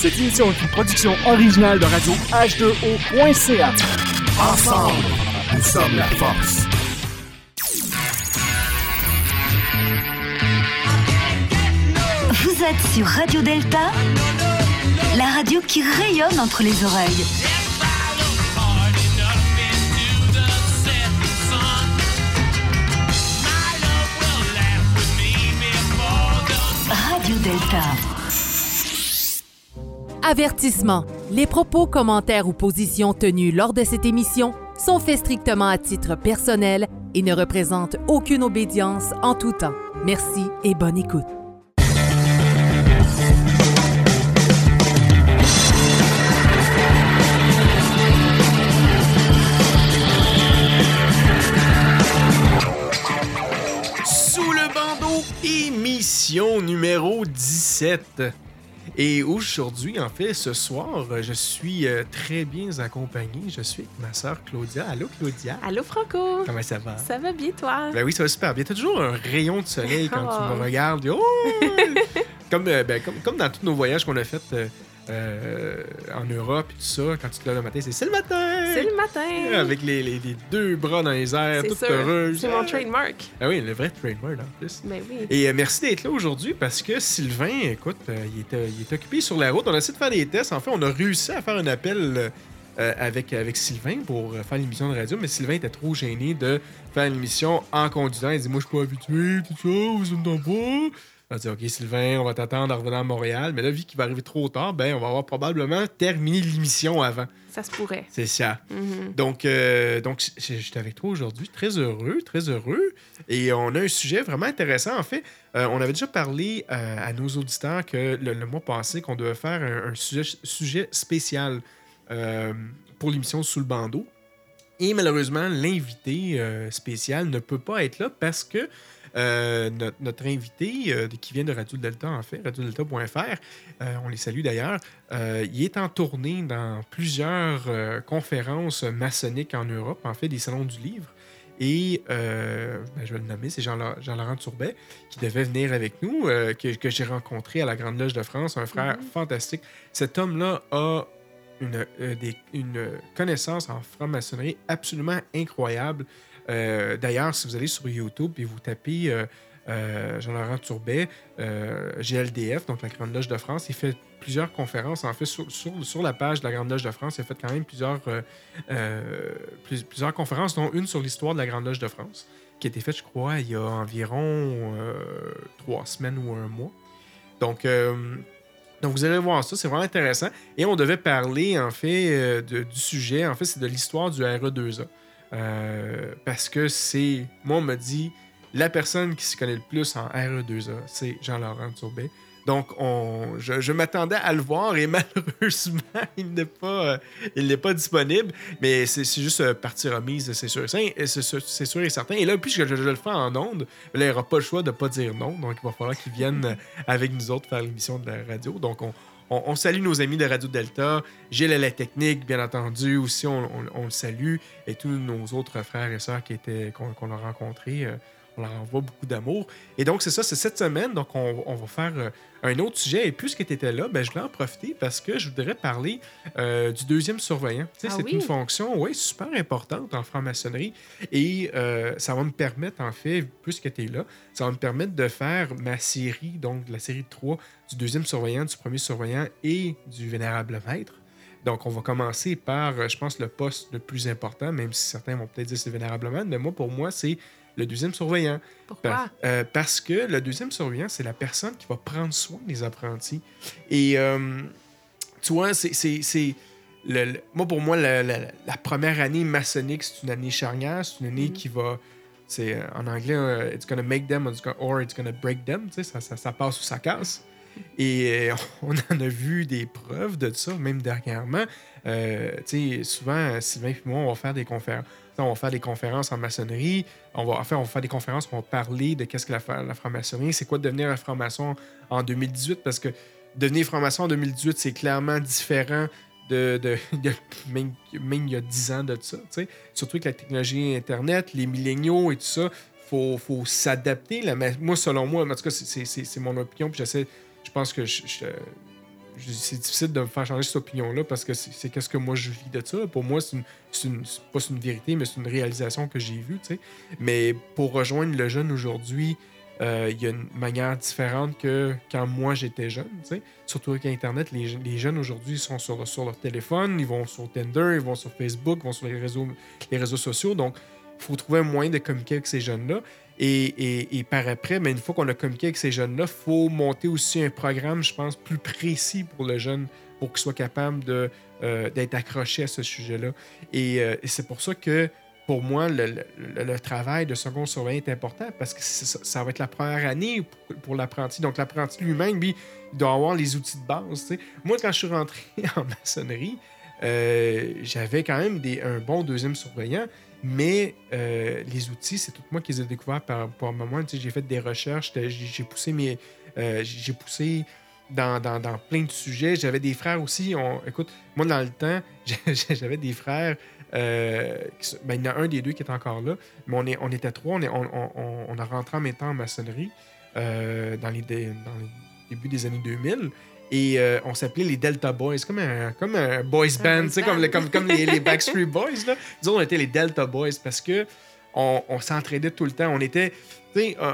Cette émission est une production originale de radio H2O.ca. Ensemble, nous sommes la force. Vous êtes sur Radio Delta, la radio qui rayonne entre les oreilles. Radio Delta. Avertissement. Les propos, commentaires ou positions tenus lors de cette émission sont faits strictement à titre personnel et ne représentent aucune obédience en tout temps. Merci et bonne écoute. Sous le bandeau, émission numéro 17. Et aujourd'hui, en fait, ce soir, je suis euh, très bien accompagné. Je suis avec ma sœur Claudia. Allô, Claudia? Allô, Franco? Comment ça va? Ça va bien, toi? Ben oui, ça va super bien. T'as toujours un rayon de soleil quand tu me Oh. regardes. Oh! comme, euh, ben, comme, comme dans tous nos voyages qu'on a fait euh, en Europe et tout ça, quand tu te lèves le matin, c'est c'est le matin! C'est le matin. Avec les, les- les deux bras dans les airs, toute sûr. heureuse. C'est mon trademark. Ah oui, le vrai trademark en plus. Ben oui. Et euh, merci d'être là aujourd'hui parce que Sylvain, écoute, euh, il, est, il est occupé sur la route. On a essayé de faire des tests. En fait, on a réussi à faire un appel euh, avec, avec Sylvain pour euh, faire l'émission de radio, mais Sylvain était trop gêné de faire l'émission en conduisant. Il dit Moi, je suis pas habitué, tout ça, vous entendez pas. On a dit Ok, Sylvain, on va t'attendre en revenant à Montréal. Mais là, vu qu'il va arriver trop tard, ben, on va avoir probablement terminé l'émission avant. Ça se pourrait. C'est ça. Mhm. Donc, euh, donc j'étais avec toi aujourd'hui, très heureux, très heureux. Et on a un sujet vraiment intéressant. En fait, euh, on avait déjà parlé euh, à nos auditeurs que le, le mois passé, qu'on devait faire un, un sujet, sujet spécial pour l'émission Sous le bandeau. Et malheureusement, l'invité spécial ne peut pas être là parce que euh, notre, notre invité, euh, qui vient de Radio Delta, en fait, radiodelta.fr, euh, on les salue d'ailleurs, euh, il est en tournée dans plusieurs conférences maçonniques en Europe, en fait, des salons du livre. Et ben, je vais le nommer, c'est Jean- Jean-Laurent Tourbet qui devait venir avec nous, que, que j'ai rencontré à la Grande Loge de France, un frère fantastique. Cet homme-là a une, des- une connaissance en franc-maçonnerie absolument incroyable. Euh, D'ailleurs, si vous allez sur YouTube et vous tapez euh, euh, Jean-Laurent Tourbet, euh, GLDF, donc la Grande Loge de France, il fait plusieurs conférences. En fait, sur, la page de la Grande Loge de France, il a fait quand même plusieurs, plus- plusieurs conférences, dont une sur l'histoire de la Grande Loge de France, qui a été faite, je crois, il y a environ trois semaines ou un mois. Donc, vous allez voir ça, c'est vraiment intéressant. Et on devait parler, en fait, du sujet. En fait, c'est de l'histoire du RE2A. Euh, parce que c'est, moi, on m'a dit, la personne qui se connaît le plus en RE2A, c'est Jean-Laurent Tourbet. Donc, on, je, m'attendais à le voir et malheureusement, il n'est pas, euh, pas disponible. Mais c'est juste euh, partie remise, c'est sûr, c'est sûr, et certain. Et là, puisque je, je le fais en ondes, là, il n'aura pas le choix de ne pas dire non. Donc, il va falloir qu'il vienne avec nous autres faire l'émission de la radio. Donc, on, on, salue nos amis de Radio Delta, Gilles à la technique, bien entendu, aussi, on, le salue, et tous nos autres frères et sœurs qui étaient qu'on qu'on a rencontrés. On leur envoie beaucoup d'amour. Et donc, c'est ça, c'est cette semaine. Donc, on, on va faire euh, un autre sujet. Et puisque tu étais là, ben, je voulais en profiter parce que je voudrais parler euh, du deuxième surveillant. Tu sais, Ah c'est oui? une fonction, oui, super importante en franc-maçonnerie. Et euh, ça va me permettre, en fait, puisque tu es là, ça va me permettre de faire ma série, donc la série de trois, du deuxième surveillant, du premier surveillant et du vénérable maître. Donc, on va commencer par, je pense, le poste le plus important, même si certains vont peut-être dire que c'est le vénérable maître, mais moi, pour moi, c'est le deuxième surveillant. Pourquoi? Par- euh, parce que le deuxième surveillant, c'est la personne qui va prendre soin des apprentis. Et euh, tu vois, c'est. le- le- moi, pour moi, la, la- la première année maçonnique, c'est une année charnière. C'est une année Mhm. qui va. C'est euh, en anglais, it's gonna make them or it's gonna, break them. Tu sais, ça, ça, ça passe ou ça casse. Et on en a vu des preuves de ça, même dernièrement. Euh, tu sais, souvent, Sylvain et moi, on va faire des conférences. On va faire des conférences en maçonnerie. On va, on va faire des conférences on va parler de qu'est-ce que la, fra- la franc-maçonnerie, c'est quoi devenir un franc-maçon en 2018, parce que devenir franc-maçon en 2018, c'est clairement différent de, même, il y a 10 ans de ça. tu sais. Surtout avec la technologie Internet, les milléniaux et tout ça, faut, faut s'adapter. Moi, selon moi, en tout cas, c'est- mon opinion, puis j'essaie, je pense que je- c'est difficile de me faire changer cette opinion-là parce que c'est qu'est-ce que moi je vis de ça. Pour moi, c'est pas une vérité, mais c'est une réalisation que j'ai vue. Mais pour rejoindre le jeune aujourd'hui, euh, il y a une manière différente que quand moi j'étais jeune. Surtout avec Internet, les, les jeunes aujourd'hui sont sur, sur leur téléphone, ils vont sur Tinder, ils vont sur Facebook, ils vont sur les réseaux, les réseaux sociaux. Donc, il faut trouver un moyen de communiquer avec ces jeunes-là. Et, par après, mais une fois qu'on a communiqué avec ces jeunes-là, il faut monter aussi un programme, je pense, plus précis pour le jeune, pour qu'il soit capable euh, d'être accroché à ce sujet-là. Et, euh, et c'est pour ça que, pour moi, le, travail de second surveillant est important parce que ça, va être la première année pour, l'apprenti. Donc, l'apprenti lui-même, lui, il doit avoir les outils de base. Moi, quand je suis rentré en maçonnerie, euh, j'avais quand même un bon deuxième surveillant, mais euh, les outils, c'est tout moi qui les ai découverts par, par moment. Tu sais, J'ai fait des recherches, j'ai poussé mes. euh, poussé dans, dans- dans plein de sujets. J'avais des frères aussi. On, écoute, moi, dans le temps, j'avais des frères. euh, ben, il y en a un des deux qui est encore là, mais on, est, on était trois. On, est, on, on- on- a rentré en même temps en maçonnerie dans, les, dans les débuts des années 2000. Et euh, on s'appelait les Delta Boys, comme un, comme un boys band, boys tu sais, comme, band. le- comme, comme les, les Backstreet Boys. Là. Nous autres, on était les Delta Boys parce que on, on s'entraidait tout le temps. On était, tu sais, euh,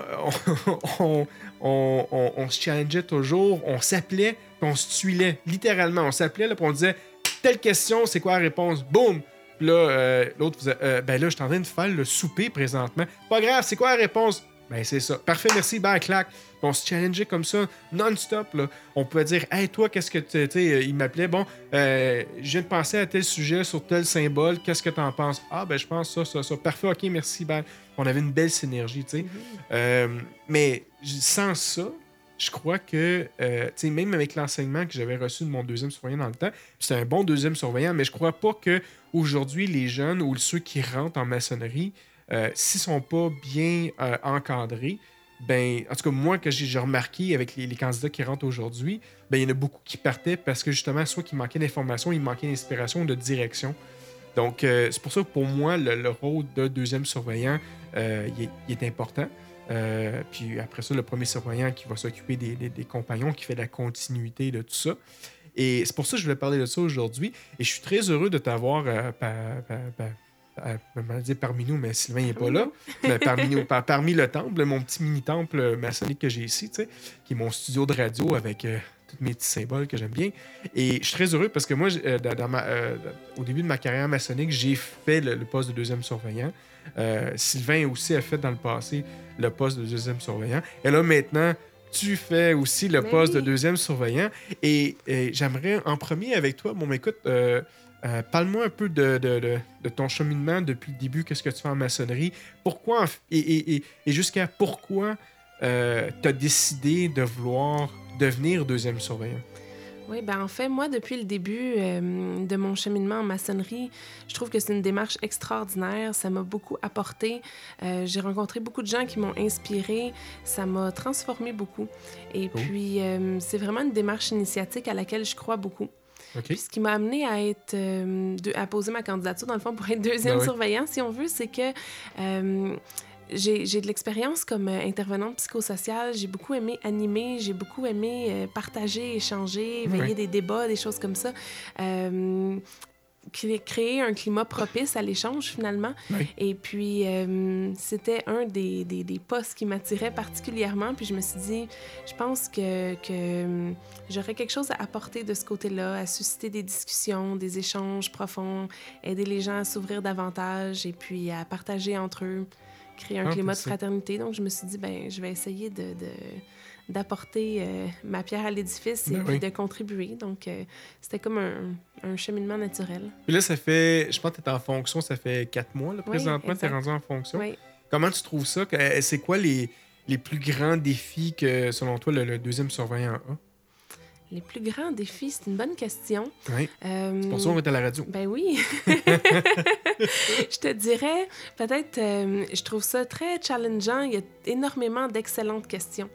on, on, on- on se challengeait toujours, on s'appelait, puis on se tuilait, littéralement. On s'appelait, puis on disait telle question, c'est quoi la réponse? Boum! Puis là, euh, l'autre faisait, Euh, ben là, je suis en train de faire le souper présentement. Pas grave, c'est quoi la réponse? Ben c'est ça. Parfait, merci, ben clac. On se challengeait comme ça, non-stop. là. On pouvait dire, hey, toi, qu'est-ce que tu. Tu euh, il m'appelait, bon, euh, je viens de penser à tel sujet sur tel symbole, qu'est-ce que t'en penses? Ah, ben je pense ça, ça, ça. Parfait, ok, merci, ben. On avait une belle synergie, tu sais. Euh, mais sans ça, je crois que, euh, tu sais, même avec l'enseignement que j'avais reçu de mon deuxième surveillant dans le temps, c'était un bon deuxième surveillant, mais je crois pas que aujourd'hui les jeunes ou ceux qui rentrent en maçonnerie, euh, s'ils sont pas bien euh, encadrés, ben, en tout cas, moi, que j'ai remarqué avec les, candidats qui rentrent aujourd'hui, ben, il y en a beaucoup qui partaient parce que justement, soit qu'il manquait d'informations, il manquait d'inspiration de direction. Donc, euh, c'est pour ça que pour moi, le, le rôle de deuxième surveillant, il, est, important. Puis après ça, le premier surveillant qui va s'occuper des- des compagnons, qui fait la continuité de tout ça. Et c'est pour ça que je voulais parler de ça aujourd'hui. Et je suis très heureux de t'avoir euh, dire parmi nous, mais Sylvain n'est pas là. Mais parmi, nous, par- parmi le temple, mon petit mini-temple maçonnique que j'ai ici, tu sais, qui est mon studio de radio avec euh, tous mes petits symboles que j'aime bien. Et je suis très heureux parce que moi, euh, dans, ma, euh, au début de ma carrière maçonnique, j'ai fait le, le poste de deuxième surveillant. Euh, Sylvain aussi a fait dans le passé le poste de deuxième surveillant. Et là, maintenant, tu fais aussi le Mais poste de deuxième surveillant. Et, et j'aimerais en premier avec toi, bon, écoute, euh, euh, parle-moi un peu de, de- de- de ton cheminement depuis le début, qu'est-ce que tu fais en maçonnerie, pourquoi, et, et- et- et jusqu'à pourquoi tu as décidé de vouloir devenir deuxième surveillant? Oui, ben en fait, moi, depuis le début euh, de mon cheminement en maçonnerie, je trouve que c'est une démarche extraordinaire. Ça m'a beaucoup apporté. Euh, J'ai rencontré beaucoup de gens qui m'ont inspiré. Ça m'a transformé beaucoup. Et puis, euh, c'est vraiment une démarche initiatique à laquelle je crois beaucoup. Puis ce qui m'a amené à être euh, de- à poser ma candidature dans le fond pour être deuxième Ben oui. surveillant, si on veut, c'est que euh, j'ai de l'expérience comme euh, intervenante psychosociale. J'ai beaucoup aimé animer, j'ai beaucoup aimé partager, échanger, veiller des débats, des choses comme ça. Euh, créer un climat propice à l'échange finalement. Oui. Et puis, euh, c'était un des, des, des postes qui m'attirait particulièrement. Puis je me suis dit, je pense que, que euh, j'aurais quelque chose à apporter de ce côté-là, à susciter des discussions, des échanges profonds, aider les gens à s'ouvrir davantage et puis à partager entre eux, créer un Ah, climat de fraternité. Donc, je me suis dit, ben, je vais essayer de... de- d'apporter euh, ma pierre à l'édifice et Ben oui. de contribuer. Donc, euh, c'était comme un, un cheminement naturel. Puis là, ça fait, je pense que tu es en fonction, ça fait quatre mois, là, Oui, présentement, tu es rendu en fonction. Oui. Comment tu trouves ça? Euh, C'est quoi les, les plus grands défis que, selon toi, le, le deuxième surveillant a? Les plus grands défis, c'est une bonne question. Oui. Euh, C'est pour ça qu'on est à la radio. Ben oui. je te dirais, peut-être, euh, je trouve ça très challengeant. Il y a énormément d'excellentes questions.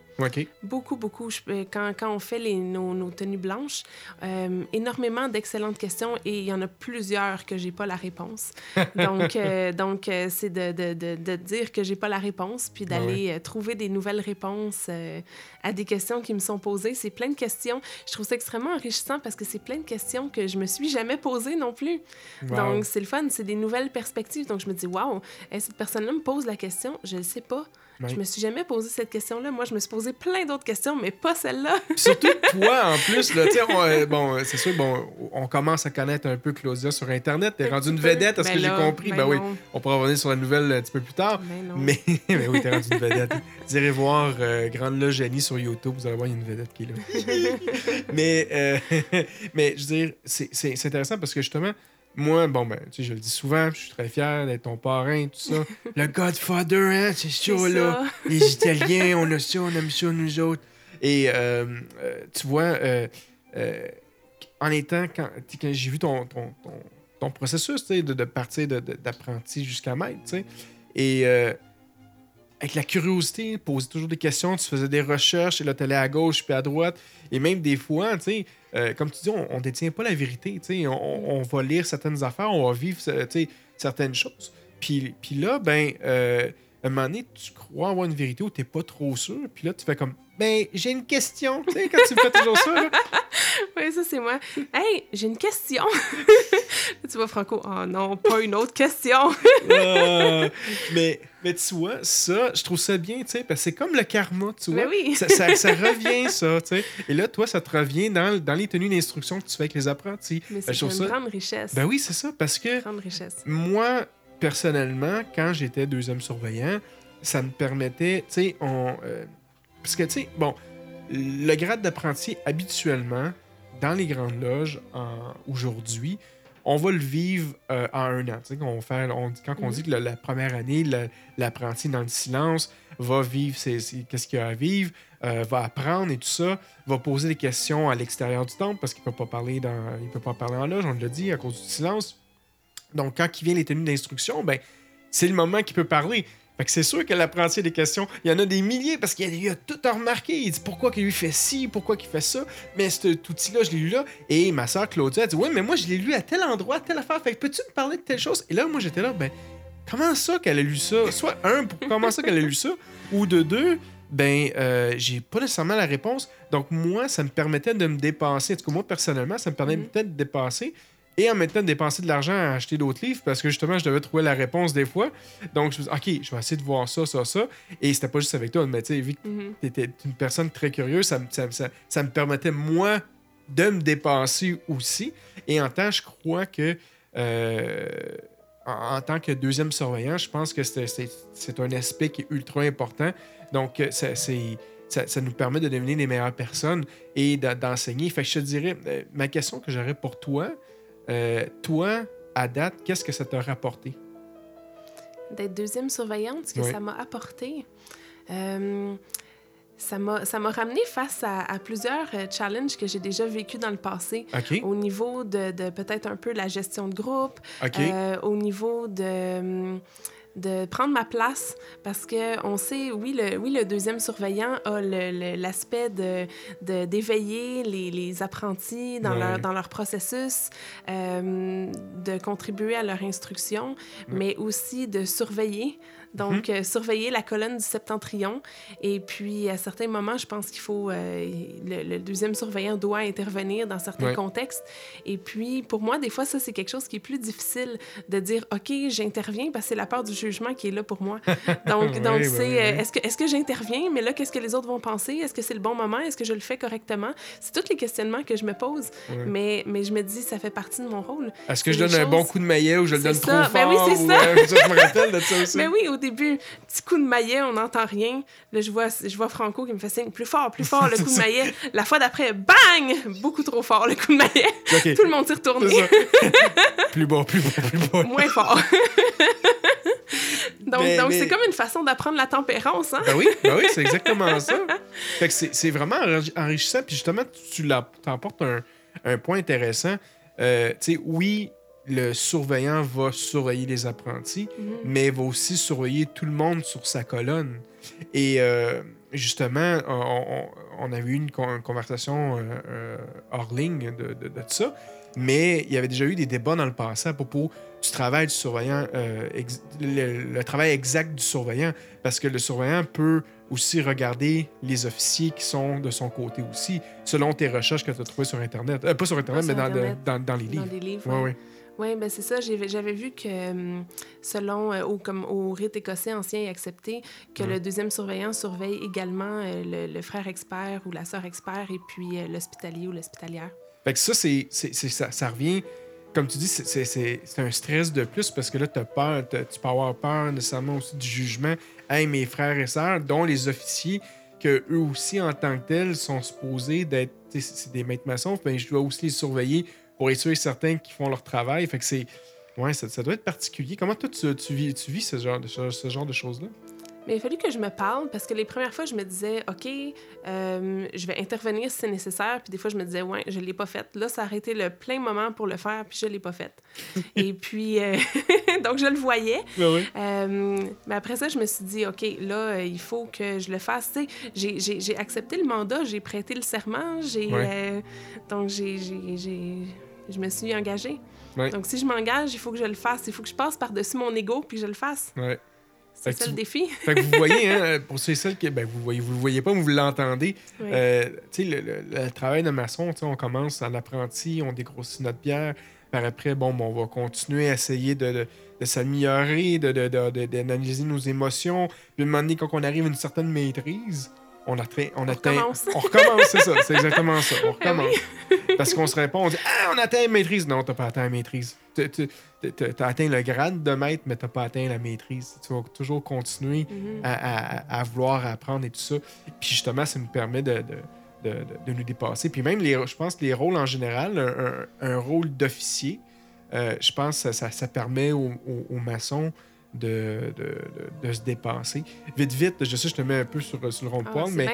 Beaucoup, beaucoup. Je- euh, quand, quand on fait les, nos, nos tenues blanches, euh, énormément d'excellentes questions et il y en a plusieurs que j'ai pas la réponse. Donc, euh, donc c'est de, de, de, de dire que j'ai pas la réponse, puis d'aller trouver des nouvelles réponses euh, à des questions qui me sont posées. C'est plein de questions. Je trouve ça extrêmement enrichissant parce que c'est plein de questions que je me suis jamais posées non plus. Wow. Donc, c'est le fun, c'est des nouvelles perspectives. Donc, je me dis, waouh, cette personne-là me pose la question, je ne sais pas. Je me suis jamais posé cette question-là. Moi, je me suis posé plein d'autres questions, mais pas celle-là. Surtout toi, en plus, là, on, euh, bon, c'est sûr, bon, on commence à connaître un peu Claudia sur Internet. T'es rendue une vedette, à ce Ben que j'ai là, compris? ben Ben, oui, on pourra revenir sur la nouvelle un petit peu plus tard. Mais non. Mais, mais oui, t'es rendue une vedette. Vous irez voir euh, Grande Loge Jenny sur YouTube, vous allez voir, il y a une vedette qui est là. mais, euh, mais je veux dire, c'est intéressant parce que justement, moi, bon, ben, tu sais, je le dis souvent, je suis très fier d'être ton parrain, tout ça. Le Godfather, hein, c'est C'est chaud, là. ça. Les Italiens, on a ça, on aime ça, nous autres. Et euh, euh, tu vois, euh, euh, en étant, quand, quand j'ai vu ton, ton, ton, ton processus, tu sais, de, de partir de- de- d'apprenti jusqu'à maître, tu sais, et euh, avec la curiosité, poser toujours des questions, tu faisais des recherches, et là, tu allais à gauche puis à droite, et même des fois, tu sais, euh, comme tu dis, on, on détient pas la vérité, tu sais, on, va lire certaines affaires, on va vivre, tu certaines choses. Puis, là, ben, euh, à un moment donné, tu crois avoir une vérité où t'es pas trop sûr, puis là, tu fais comme, ben, j'ai une question, tu sais, quand tu fais toujours ça, là. Oui, ça, c'est moi. Hey, j'ai une question. tu vois, Franco, oh non, pas une autre question. Ah, mais, mais tu vois, ça, je trouve ça bien, tu sais, parce que c'est comme le karma, tu vois. Mais oui. Ça, ça- ça revient, ça, tu sais. Et là, toi, ça te revient dans, dans les tenues d'instruction que tu fais avec les apprentis. Mais Ben, c'est une ça- grande richesse. Ben oui, c'est ça, parce que Grande richesse. moi, personnellement, quand j'étais deuxième surveillant, ça me permettait, tu sais, on. euh, parce que, tu sais, bon, le grade d'apprenti, habituellement, dans les grandes loges, aujourd'hui, on va le vivre euh, en un an. On- quand on Mhm. dit que la, la première année, l'apprenti dans le silence va vivre qu'est-ce qu'il a à vivre, euh, va apprendre et tout ça, va poser des questions à l'extérieur du temple parce qu'il peut pas parler dans, il peut pas parler en loge, on l'a dit, à cause du silence. Donc, quand il vient les tenues d'instruction, ben, c'est le moment qu'il peut parler. Fait que c'est sûr que l'apprenti a des questions. Il y en a des milliers parce qu'il a, a tout à remarquer. Il dit pourquoi qu'il lui fait ci, pourquoi qu'il fait ça. Mais cet outil-là, je l'ai lu là. Et ma soeur Claudia, elle dit Oui, mais moi, je l'ai lu à tel endroit, à telle affaire. Fait que peux-tu me parler de telle chose? Et là, moi, j'étais là, ben, comment ça qu'elle a lu ça? Soit un, pour comment ça qu'elle a lu ça? Ou de deux, ben, euh, j'ai pas nécessairement la réponse. Donc, moi, ça me permettait de me dépasser. En tout cas, moi, personnellement, ça me permettait de dépasser. Et en même temps, dépenser de l'argent à acheter d'autres livres parce que justement, je devais trouver la réponse des fois. Donc, je me suis dit, OK, je vais essayer de voir ça, ça, ça. Et c'était pas juste avec toi, mais tu sais, vu que Mhm. tu étais une personne très curieuse, ça, me- ça, ça- ça me permettait, moi, de me dépasser aussi. Et en temps, je crois que. euh, en, en tant que deuxième surveillant, je pense que c'est- un aspect qui est ultra important. Donc, euh, ça, c'est- ça, ça nous permet de devenir les meilleures personnes et d'en- d'enseigner. Fait que je te dirais, euh, ma question que j'aurais pour toi, euh, toi, à date, qu'est-ce que ça t'a rapporté? D'être deuxième surveillante, ce que Ouais. ça m'a apporté. euh, ça m'a ramené face à, à plusieurs euh, challenges que j'ai déjà vécu dans le passé. Au niveau de, de peut-être un peu la gestion de groupe, au niveau de, hum, de prendre ma place, parce que on sait, oui, le, oui, le deuxième surveillant a l'aspect de, de- d'éveiller les, les apprentis dans, Ouais. leur, dans leur processus, euh, de contribuer à leur instruction, mais aussi de surveiller. Donc, Mhm. euh, surveiller la colonne du septentrion. Et puis, à certains moments, je pense qu'il faut... euh, le, le deuxième surveillant doit intervenir dans certains Ouais. contextes. Et puis, pour moi, des fois, ça, c'est quelque chose qui est plus difficile de dire, OK, j'interviens parce que c'est la peur du jugement qui est là pour moi. Donc, Oui, donc oui, c'est, oui, euh, oui. est-ce que, est-ce que j'interviens, mais là, qu'est-ce que les autres vont penser? Est-ce que c'est le bon moment? Est-ce que je le fais correctement? C'est tous les questionnements que je me pose. Mais, mais je me dis, ça fait partie de mon rôle. Est-ce que c'est je donne un bon coup de maillet ou je le C'est donne ça. trop Ben oui, fort? c'est ou, ça. je me rappelle de ça aussi. Mais oui, au début, petit coup de maillet, on n'entend rien. Là, je vois, je vois Franco qui me fait signe plus fort, plus fort, le coup de C'est maillet. La fois d'après, bang! Beaucoup trop fort, le coup de maillet. Tout le monde s'est C'est retourné. plus bas, plus bas, plus bas. Moins fort. donc, Mais- donc mais- c'est comme une façon d'apprendre la tempérance, hein? Ben oui, ben oui c'est exactement ça. Fait que c'est c'est vraiment enri- enrichissant. Puis justement, tu t'emportes un, un point intéressant. Euh, tu sais, oui, le surveillant va surveiller les apprentis, Mhm. mais va aussi surveiller tout le monde sur sa colonne. Et euh, justement, on, on- avait eu une, con- une conversation euh, euh, hors ligne de, de- de ça, mais il y avait déjà eu des débats dans le passé à propos du travail du surveillant, euh, le, le travail exact du surveillant, parce que le surveillant peut aussi regarder les officiers qui sont de son côté aussi, selon tes recherches que tu as trouvées sur Internet. Pas sur Internet, Pas mais sur dans, dans, dans les Dans livres. des livres. Ouais, ouais. Oui, ben c'est ça. J'avais vu que hum, selon, euh, au, comme au rite écossais ancien et accepté, que Ouais. le deuxième surveillant surveille également euh, le, le frère expert ou la sœur expert et puis euh, l'hospitalier ou l'hospitalière. Fait que ça, c'est, ça, ça revient, comme tu dis, c'est, un stress de plus parce que là, t'as peur, t'as- tu peux avoir peur nécessairement aussi du jugement. Hey, mes frères et sœurs, dont les officiers, que eux aussi, en tant que tels, sont supposés d'être tu c'est des maîtres maçons, ben, je dois aussi les surveiller pour être sûr et certain qu'ils font leur travail. Fait que c'est. Ouais, ça, ça doit être particulier. Comment toi, tu, tu vis, tu vis ce genre de, ce, ce genre de choses-là? Mais il a fallu que je me parle parce que les premières fois, je me disais, OK, euh, je vais intervenir si c'est nécessaire. Puis des fois, je me disais, ouais, je ne l'ai pas faite. Là, ça a été le plein moment pour le faire, puis je ne l'ai pas faite. Et puis, euh, donc, je le voyais. Euh, mais après ça, je me suis dit, OK, là, il faut que je le fasse. Tu sais, j'ai- j'ai j'ai accepté le mandat, j'ai prêté le serment, j'ai. Ouais. donc, j'ai- je me suis engagée. Ouais. Donc, si je m'engage, il faut que je le fasse. Il faut que je passe par-dessus mon ego puis que je le fasse. Ouais. C'est ça tu- le défi. Fait que vous voyez, hein, pour ceux et celles qui. Ben, vous voyez, vous le voyez pas, mais vous l'entendez. Euh, tu sais, le, le- le travail de maçon, on commence en apprenti, on dégrossit notre pierre. Par après, bon, ben, on va continuer à essayer de, de- de s'améliorer, de- d'analyser nos émotions. Puis, à un moment donné, quand on arrive à une certaine maîtrise, on, atteint, on, atteint. recommence. On recommence, c'est ça. C'est exactement ça. On oui. recommence. Parce qu'on se répond, on dit Ah, on atteint la maîtrise. Non, t'as pas atteint la maîtrise. T'as atteint le grade de maître, mais t'as pas atteint la maîtrise. Tu vas toujours continuer Mhm. à, à- à vouloir apprendre et tout ça. Puis justement, ça nous permet de, de, de- de- de nous dépasser. Puis même, les, je pense que les rôles en général, un, un- un rôle d'officier, euh, je pense que ça, ça, ça permet aux, aux- aux maçons de, de, de- de se dépasser. Vite, vite, je sais, je te mets un peu sur, sur le rond de Ah, mais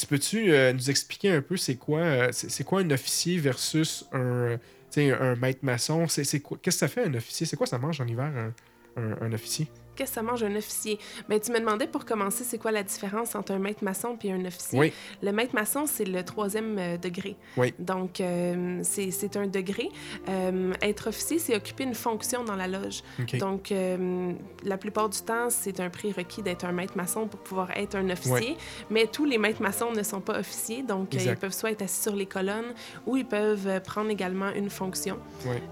tu peux-tu euh, nous expliquer un peu c'est quoi, euh, c'est quoi un officier versus un, un maître maçon? C'est c'est quoi- Qu'est-ce que ça fait un officier? C'est quoi ça mange en hiver, un, un- un officier? Qu'est-ce que ça mange un officier? Ben, tu me demandais pour commencer, c'est quoi la différence entre un maître maçon et un officier? Oui. Le maître maçon, c'est le troisième euh, degré. Oui. Donc, euh, c'est un degré. Euh, être officier, c'est occuper une fonction dans la loge. OK. Donc, la plupart du temps, c'est un prérequis d'être un maître maçon pour pouvoir être un officier. Mais tous les maîtres maçons ne sont pas officiers. Donc, ils peuvent soit être assis sur les colonnes ou ils peuvent prendre également une fonction.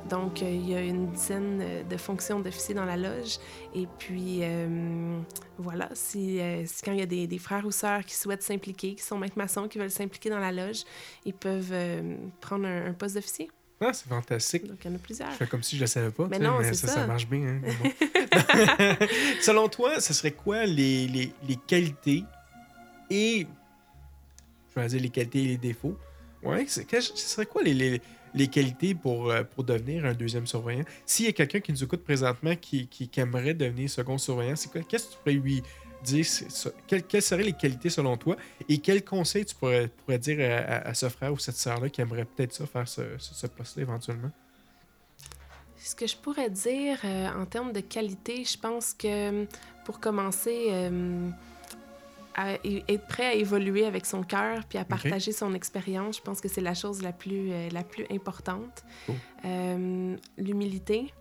Donc, il y a une dizaine de fonctions d'officiers dans la loge. Et puis, euh, voilà, si, euh, si quand il y a des, des frères ou sœurs qui souhaitent s'impliquer, qui sont maîtres maçons, qui veulent s'impliquer dans la loge, ils peuvent euh, prendre un, un poste d'officier. Ah, c'est fantastique. Donc, il y en a plusieurs. Je fais comme si je le savais pas. Mais non, mais c'est ça, ça. ça marche bien. hein, bon. Selon toi, ce serait quoi les, les, les qualités et. Je vais dire les qualités et les défauts? Ouais, ce serait quoi les, les, les qualités pour, euh, pour devenir un deuxième surveillant? S'il y a quelqu'un qui nous écoute présentement qui, qui, aimerait devenir second surveillant, c'est quoi? Qu'est-ce que tu pourrais lui dire? Quelles, quelles seraient les qualités selon toi? Et quels conseils tu pourrais, pourrais dire à, ce frère ou cette sœur-là qui aimerait peut-être faire ce, ce, ce poste-là éventuellement? Ce que je pourrais dire euh, en termes de qualité, je pense que pour commencer, euh, à être prêt à évoluer avec son cœur puis à partager son expérience, je pense que c'est la chose la plus, euh, la plus importante. Cool. Euh, L'humilité.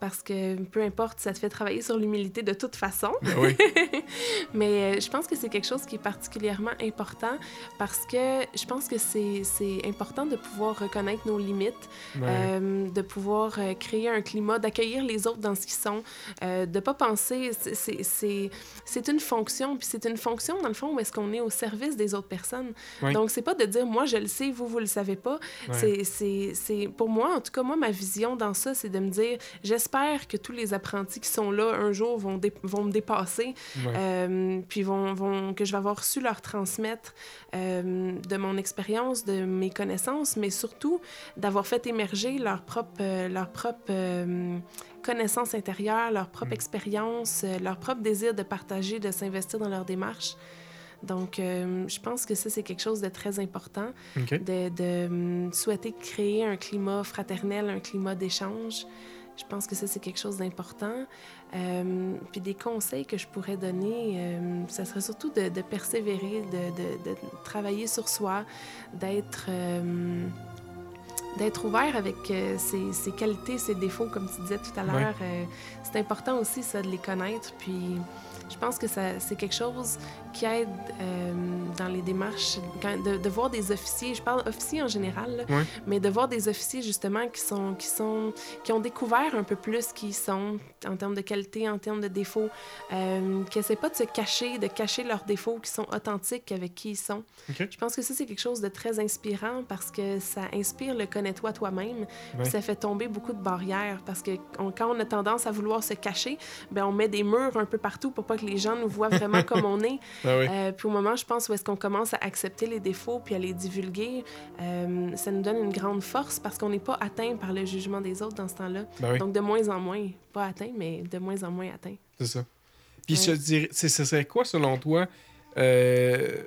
Parce que peu importe, ça te fait travailler sur l'humilité de toute façon. Ben oui. Mais euh, je pense que c'est quelque chose qui est particulièrement important parce que je pense que c'est important de pouvoir reconnaître nos limites, Ouais. euh, de pouvoir euh, créer un climat, d'accueillir les autres dans ce qu'ils sont, euh, de pas penser, c'est- une fonction, puis c'est une fonction dans le fond où est-ce qu'on est au service des autres personnes. Ouais. Donc c'est pas de dire moi je le sais, vous vous le savez pas. Ouais. C'est pour moi en tout cas moi ma vision dans ça c'est de me dire j'espère que tous les apprentis qui sont là un jour vont me dépasser, Ouais. euh, puis vont, vont, que je vais avoir su leur transmettre euh, de mon expérience, de mes connaissances, mais surtout d'avoir fait émerger leur propre, euh, leur propre euh, connaissance intérieure, leur propre Mm. expérience, leur propre désir de partager, de s'investir dans leur démarche. Donc, euh, je pense que ça, c'est quelque chose de très important, de, hum, souhaiter créer un climat fraternel, un climat d'échange. Je pense que ça, c'est quelque chose d'important. Euh, puis des conseils que je pourrais donner, euh, ça serait surtout de, de persévérer, de, de, de, travailler sur soi, d'être... Euh, d'être ouvert avec euh, ses, ses, qualités, ses défauts, comme tu disais tout à l'heure. C'est important aussi, ça, de les connaître. Puis je pense que c'est quelque chose qui aide euh, dans les démarches, de, de, voir des officiers, je parle officiers en général, là, mais de voir des officiers justement qui, sont, qui, sont, qui ont découvert un peu plus qui ils sont en termes de qualité, en termes de défauts, euh, qui n'essaient pas de se cacher, de cacher leurs défauts, qui sont authentiques avec qui ils sont. Okay. Je pense que ça, c'est quelque chose de très inspirant parce que ça inspire le connais-toi toi-même, ouais. ça fait tomber beaucoup de barrières parce que on, quand on a tendance à vouloir se cacher, ben on met des murs un peu partout pour pas que les gens nous voient vraiment comme on est. Ah oui. euh, puis au moment, je pense, où est-ce qu'on commence à accepter les défauts puis à les divulguer, euh, ça nous donne une grande force parce qu'on n'est pas atteint par le jugement des autres dans ce temps-là. Ben oui. Donc de moins en moins, pas atteint, mais de moins en moins atteint. C'est ça. Puis ouais. dirais, ce serait quoi selon toi euh...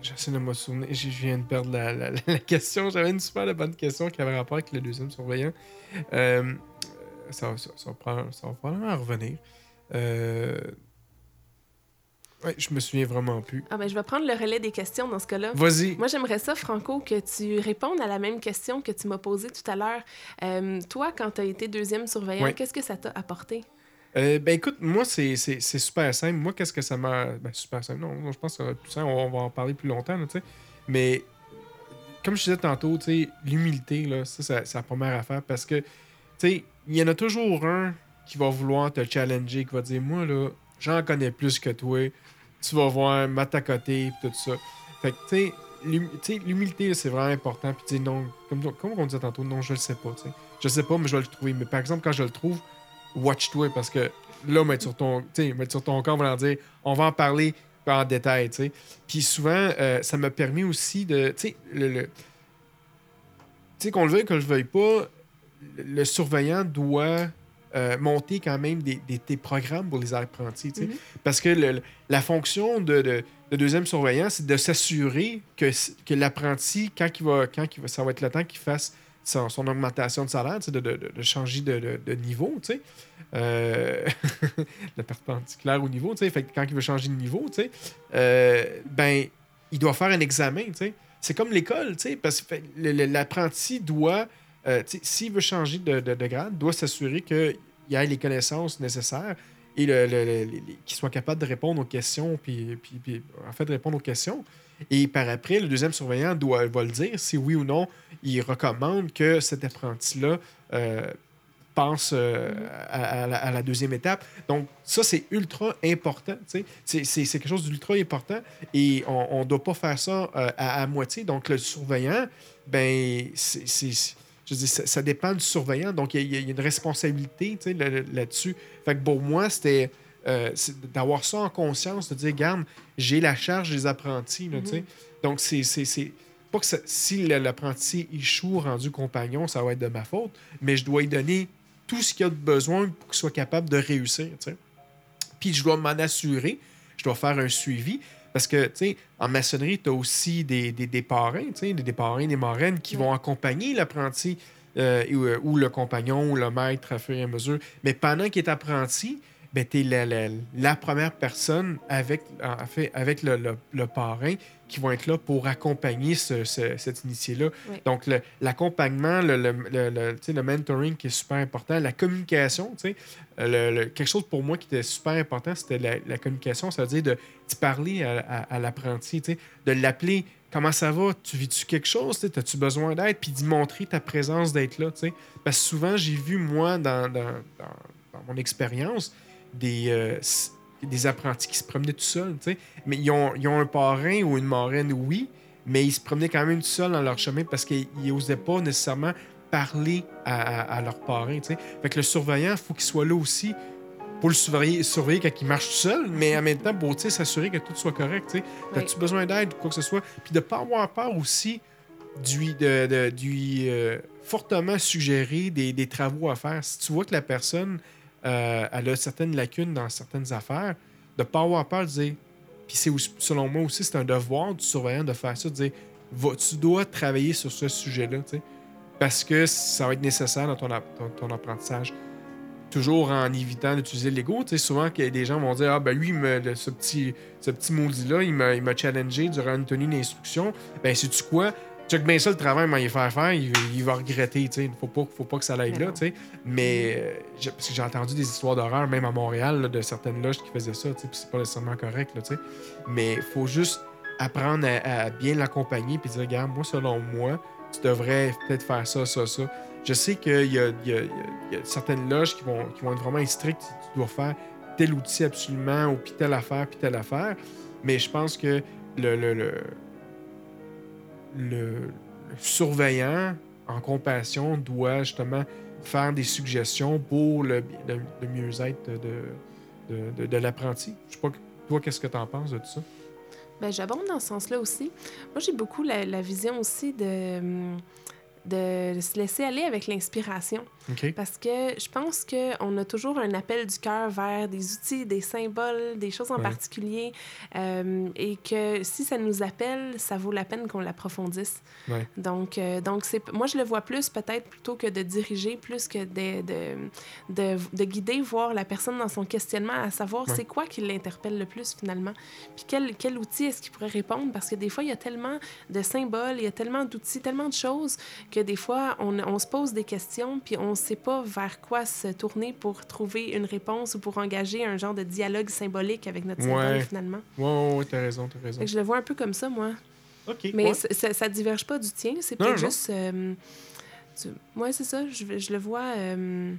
J'essaie de me souvenir. Je viens de perdre la, la, la question. J'avais une super bonne question qui avait rapport avec le deuxième surveillant. Euh, ça, ça, ça, va ça va probablement revenir. Euh... Ouais, je me souviens vraiment plus. Ah ben, je vais prendre le relais des questions dans ce cas-là. Vas-y. Moi, j'aimerais ça, Franco, que tu répondes à la même question que tu m'as posée tout à l'heure. Euh, toi, quand tu as été deuxième surveillant, ouais. qu'est-ce que ça t'a apporté? Euh, ben écoute, moi, c'est super simple. Moi, qu'est-ce que ça m'a. Ben, super simple. Non, je pense que tout ça, on va en parler plus longtemps, tu sais. Mais, comme je disais tantôt, l'humilité, là, ça, c'est la première affaire parce que, tu sais, il y en a toujours un qui va vouloir te challenger, qui va dire, moi, là, j'en connais plus que toi, tu vas voir, côté, tout ça. Fait que, tu sais, l'humilité, c'est vraiment important. Puis, tu non, comme, on disait tantôt, non, je le sais pas, tu sais. Je sais pas, mais je vais le trouver. Mais par exemple, quand je le trouve, watch-toi parce que là, mettre sur ton, mettre sur ton corps, on va dire, on va en parler en détail, tu sais. Puis souvent, euh, ça m'a permis aussi de, tu sais, le, tu sais, qu'on le veuille, que je le veuille pas, le surveillant doit euh, monter quand même des, des, des, programmes pour les apprentis. Mm -hmm. Parce que le, la fonction de, de, de deuxième surveillant, c'est de s'assurer que, que l'apprenti, quand, il va, quand il va, ça va être le temps qu'il fasse son, son, augmentation de salaire, de, de, changer de, niveau. Euh, la perpendiculaire au niveau. Fait que quand il veut changer de niveau, euh, ben, il doit faire un examen. C'est comme l'école, parce que l'apprenti doit, euh, s'il veut changer de, grade, doit s'assurer qu'il ait les connaissances nécessaires et qu'il soit capable de répondre aux questions, puis, en fait, de répondre aux questions. Et par après, le deuxième surveillant doit, va le dire si oui ou non il recommande que cet apprenti-là euh, pense euh, à, à, la, à, la, deuxième étape. Donc, ça, c'est ultra important. C'est quelque chose d'ultra important et on ne doit pas faire ça euh, à, à, moitié. Donc, le surveillant, ben, c'est. Je dis, ça, ça, dépend du surveillant. Donc, il y, y, a une responsabilité là-dessus. Fait que pour moi, c'était euh, d'avoir ça en conscience, de dire, regarde, j'ai la charge des apprentis. Là, mm -hmm. Donc, c'est pas que ça, si l'apprenti échoue rendu compagnon, ça va être de ma faute, mais je dois lui donner tout ce qu'il a de besoin pour qu'il soit capable de réussir. T'sais. Puis je dois m'en assurer, je dois faire un suivi. Parce que, tu sais, en maçonnerie, tu as aussi des, des, des parrains, tu sais, des, des parrains, des marraines qui ouais. vont accompagner l'apprenti euh, ou, ou, le compagnon ou le maître à fur et à mesure. Mais pendant qu'il est apprenti, ben, tu es la, la, la, première personne avec, en fait, avec le, le, le, parrain qui vont être là pour accompagner ce, ce, cet initié-là. Oui. Donc, l'accompagnement, le, le, mentoring qui est super important, la communication, quelque chose pour moi qui était super important, c'était la, la, communication, ça veut dire de, de parler à, à, à l'apprenti, de l'appeler comment ça va, tu vis-tu quelque chose, as-tu besoin d'aide, puis d'y montrer ta présence d'être là. T'sais. Parce que souvent, j'ai vu, moi, dans, dans, dans, dans mon expérience, des, euh, des apprentis qui se promenaient tout seuls, mais ils ont, ils ont un parrain ou une marraine, oui, mais ils se promenaient quand même tout seuls dans leur chemin parce qu'ils n'osaient pas nécessairement parler à, à, à leur parrain. T'sais. Fait que le surveillant, il faut qu'il soit là aussi pour le surveiller, surveiller quand il marche tout seul, mais en même temps pour s'assurer que tout soit correct. Oui. As-tu besoin d'aide ou quoi que ce soit? Puis de ne pas avoir peur aussi du, de, de, du euh, fortement suggérer des, des, travaux à faire. Si tu vois que la personne euh, elle a certaines lacunes dans certaines affaires, de ne pas avoir peur de dire. Puis c'est selon moi aussi, c'est un devoir du surveillant de faire ça, de dire va, tu dois travailler sur ce sujet-là. parce que ça va être nécessaire dans ton, app- ton- ton apprentissage. Toujours en évitant d'utiliser l'ego. Souvent, que des gens vont dire Ah, ben lui, me- ce petit, ce petit maudit-là, il m'a il m'a challengé durant une tenue d'instruction. Ben, sais-tu quoi? Check bien ça, le travail, il va y faire faire, il, il va regretter. Tu sais, faut pas, faut pas que ça aille Mais là. Tu sais. Mais, euh, parce que j'ai entendu des histoires d'horreur, même à Montréal, là, de certaines loges qui faisaient ça. Tu sais, puis c'est pas nécessairement correct. Là, tu sais. Mais il faut juste apprendre à, à bien l'accompagner puis dire Regarde, moi, selon moi, tu devrais peut-être faire ça, ça, ça. Je sais qu'il y a, il y il il y certaines loges qui vont, qui vont être vraiment strictes. Tu dois faire tel outil absolument, ou puis telle affaire, puis telle affaire. Mais je pense que le, le, le, le- surveillant en compassion doit justement faire des suggestions pour le, le- mieux-être de, l'apprenti. Je sais pas, toi, qu'est-ce que tu en penses de tout ça? Ben, j'abonde dans ce sens-là aussi. Moi, j'ai beaucoup la, la vision aussi de, hum, de se laisser aller avec l'inspiration. Parce que je pense qu'on a toujours un appel du cœur vers des outils, des symboles, des choses en Ouais. particulier. euh, et que si ça nous appelle, ça vaut la peine qu'on l'approfondisse. Ouais. Donc, euh, donc c'est, moi, je le vois plus peut-être plutôt que de diriger, plus que de, de, de, de guider, voir la personne dans son questionnement, à savoir Ouais. c'est quoi qui l'interpelle le plus finalement. Puis quel, quel outil est-ce qu'il pourrait répondre? Parce que des fois, il y a tellement de symboles, il y a tellement d'outils, tellement de choses que des fois, on, on se pose des questions, puis on ne sait pas vers quoi se tourner pour trouver une réponse ou pour engager un genre de dialogue symbolique avec notre symbole Ouais. finalement. Ouais, ouais, ouais, t'as raison, t'as raison. Que je le vois un peu comme ça, moi. OK. Mais ouais. ça, ça diverge pas du tien, c'est peut-être juste. euh, tu- ouais, c'est ça. Je, je le vois euh,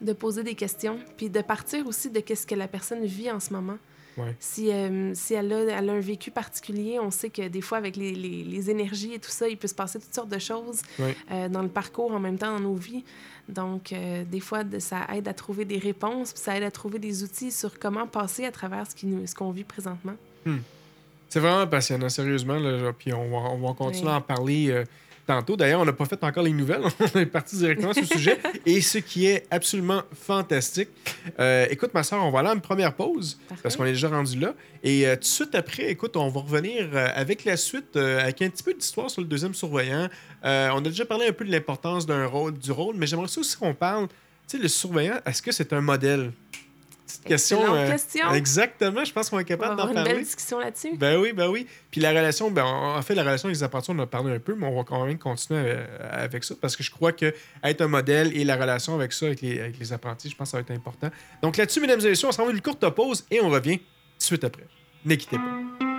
de poser des questions, puis de partir aussi de qu'est-ce que la personne vit en ce moment. Ouais. Si, euh, si elle, a, elle a un vécu particulier, on sait que des fois, avec les, les- les énergies et tout ça, il peut se passer toutes sortes de choses Ouais. euh, dans le parcours en même temps dans nos vies. Donc, euh, des fois, de- ça aide à trouver des réponses, puis ça aide à trouver des outils sur comment passer à travers ce qui nous- ce qu'on vit présentement. C'est vraiment passionnant, sérieusement. Là, genre, puis on va, on va continuer Oui. à en parler tantôt. D'ailleurs, on n'a pas fait encore les nouvelles. on est parti directement sur le sujet. Et ce qui est absolument fantastique. Euh, écoute, ma soeur, on va aller à une première pause Parfait. parce qu'on est déjà rendu là. Et euh, tout de suite après, écoute, on va revenir euh, avec la suite, avec un petit peu d'histoire sur le deuxième surveillant. On a déjà parlé un peu de l'importance d'un rôle, du rôle, mais j'aimerais aussi qu'on parle. Tu sais, le surveillant, est-ce que c'est un modèle? Petite question. Excellente euh, question. Exactement, je pense qu'on est capable d'en une parler. belle discussion là-dessus. Ben oui, ben oui. Puis la relation, ben en en fait, la relation avec les apprentis, on en a parlé un peu, mais on va quand même continuer euh, avec ça parce que je crois que être un modèle et la relation avec ça, avec les, avec les apprentis, je pense que ça va être important. Donc là-dessus, mesdames et messieurs, on s'en va une courte pause et on revient tout de suite après. Ne quittez pas.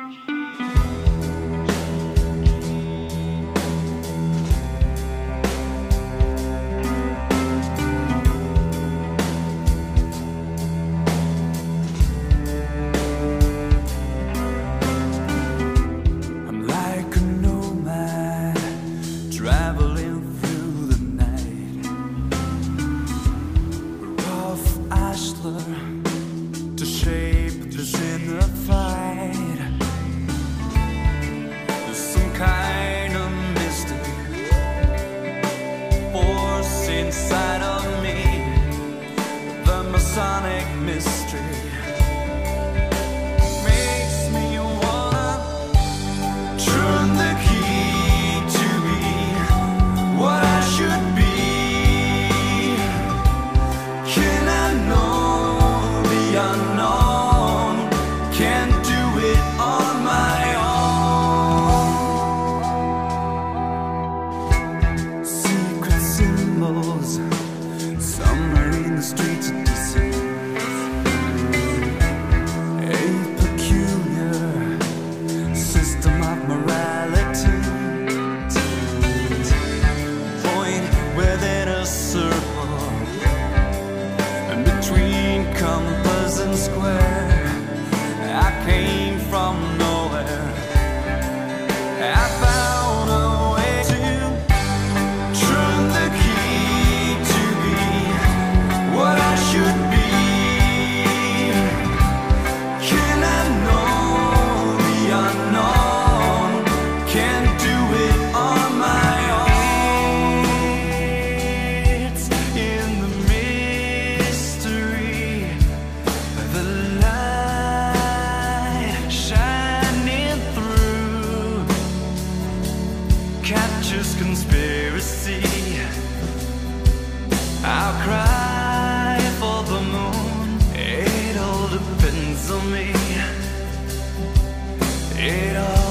It all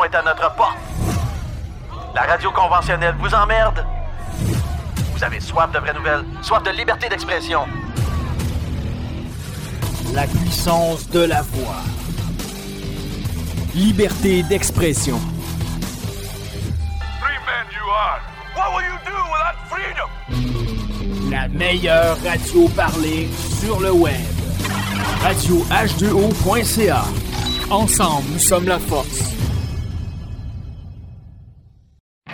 est à notre porte. La radio conventionnelle vous emmerde. Vous avez soif de vraies nouvelles, soif de liberté d'expression. La puissance de la voix. Liberté d'expression. Free man you are. What will you do without freedom? La meilleure radio parlée sur le web. Radio H2O.ca. Ensemble, nous sommes la force.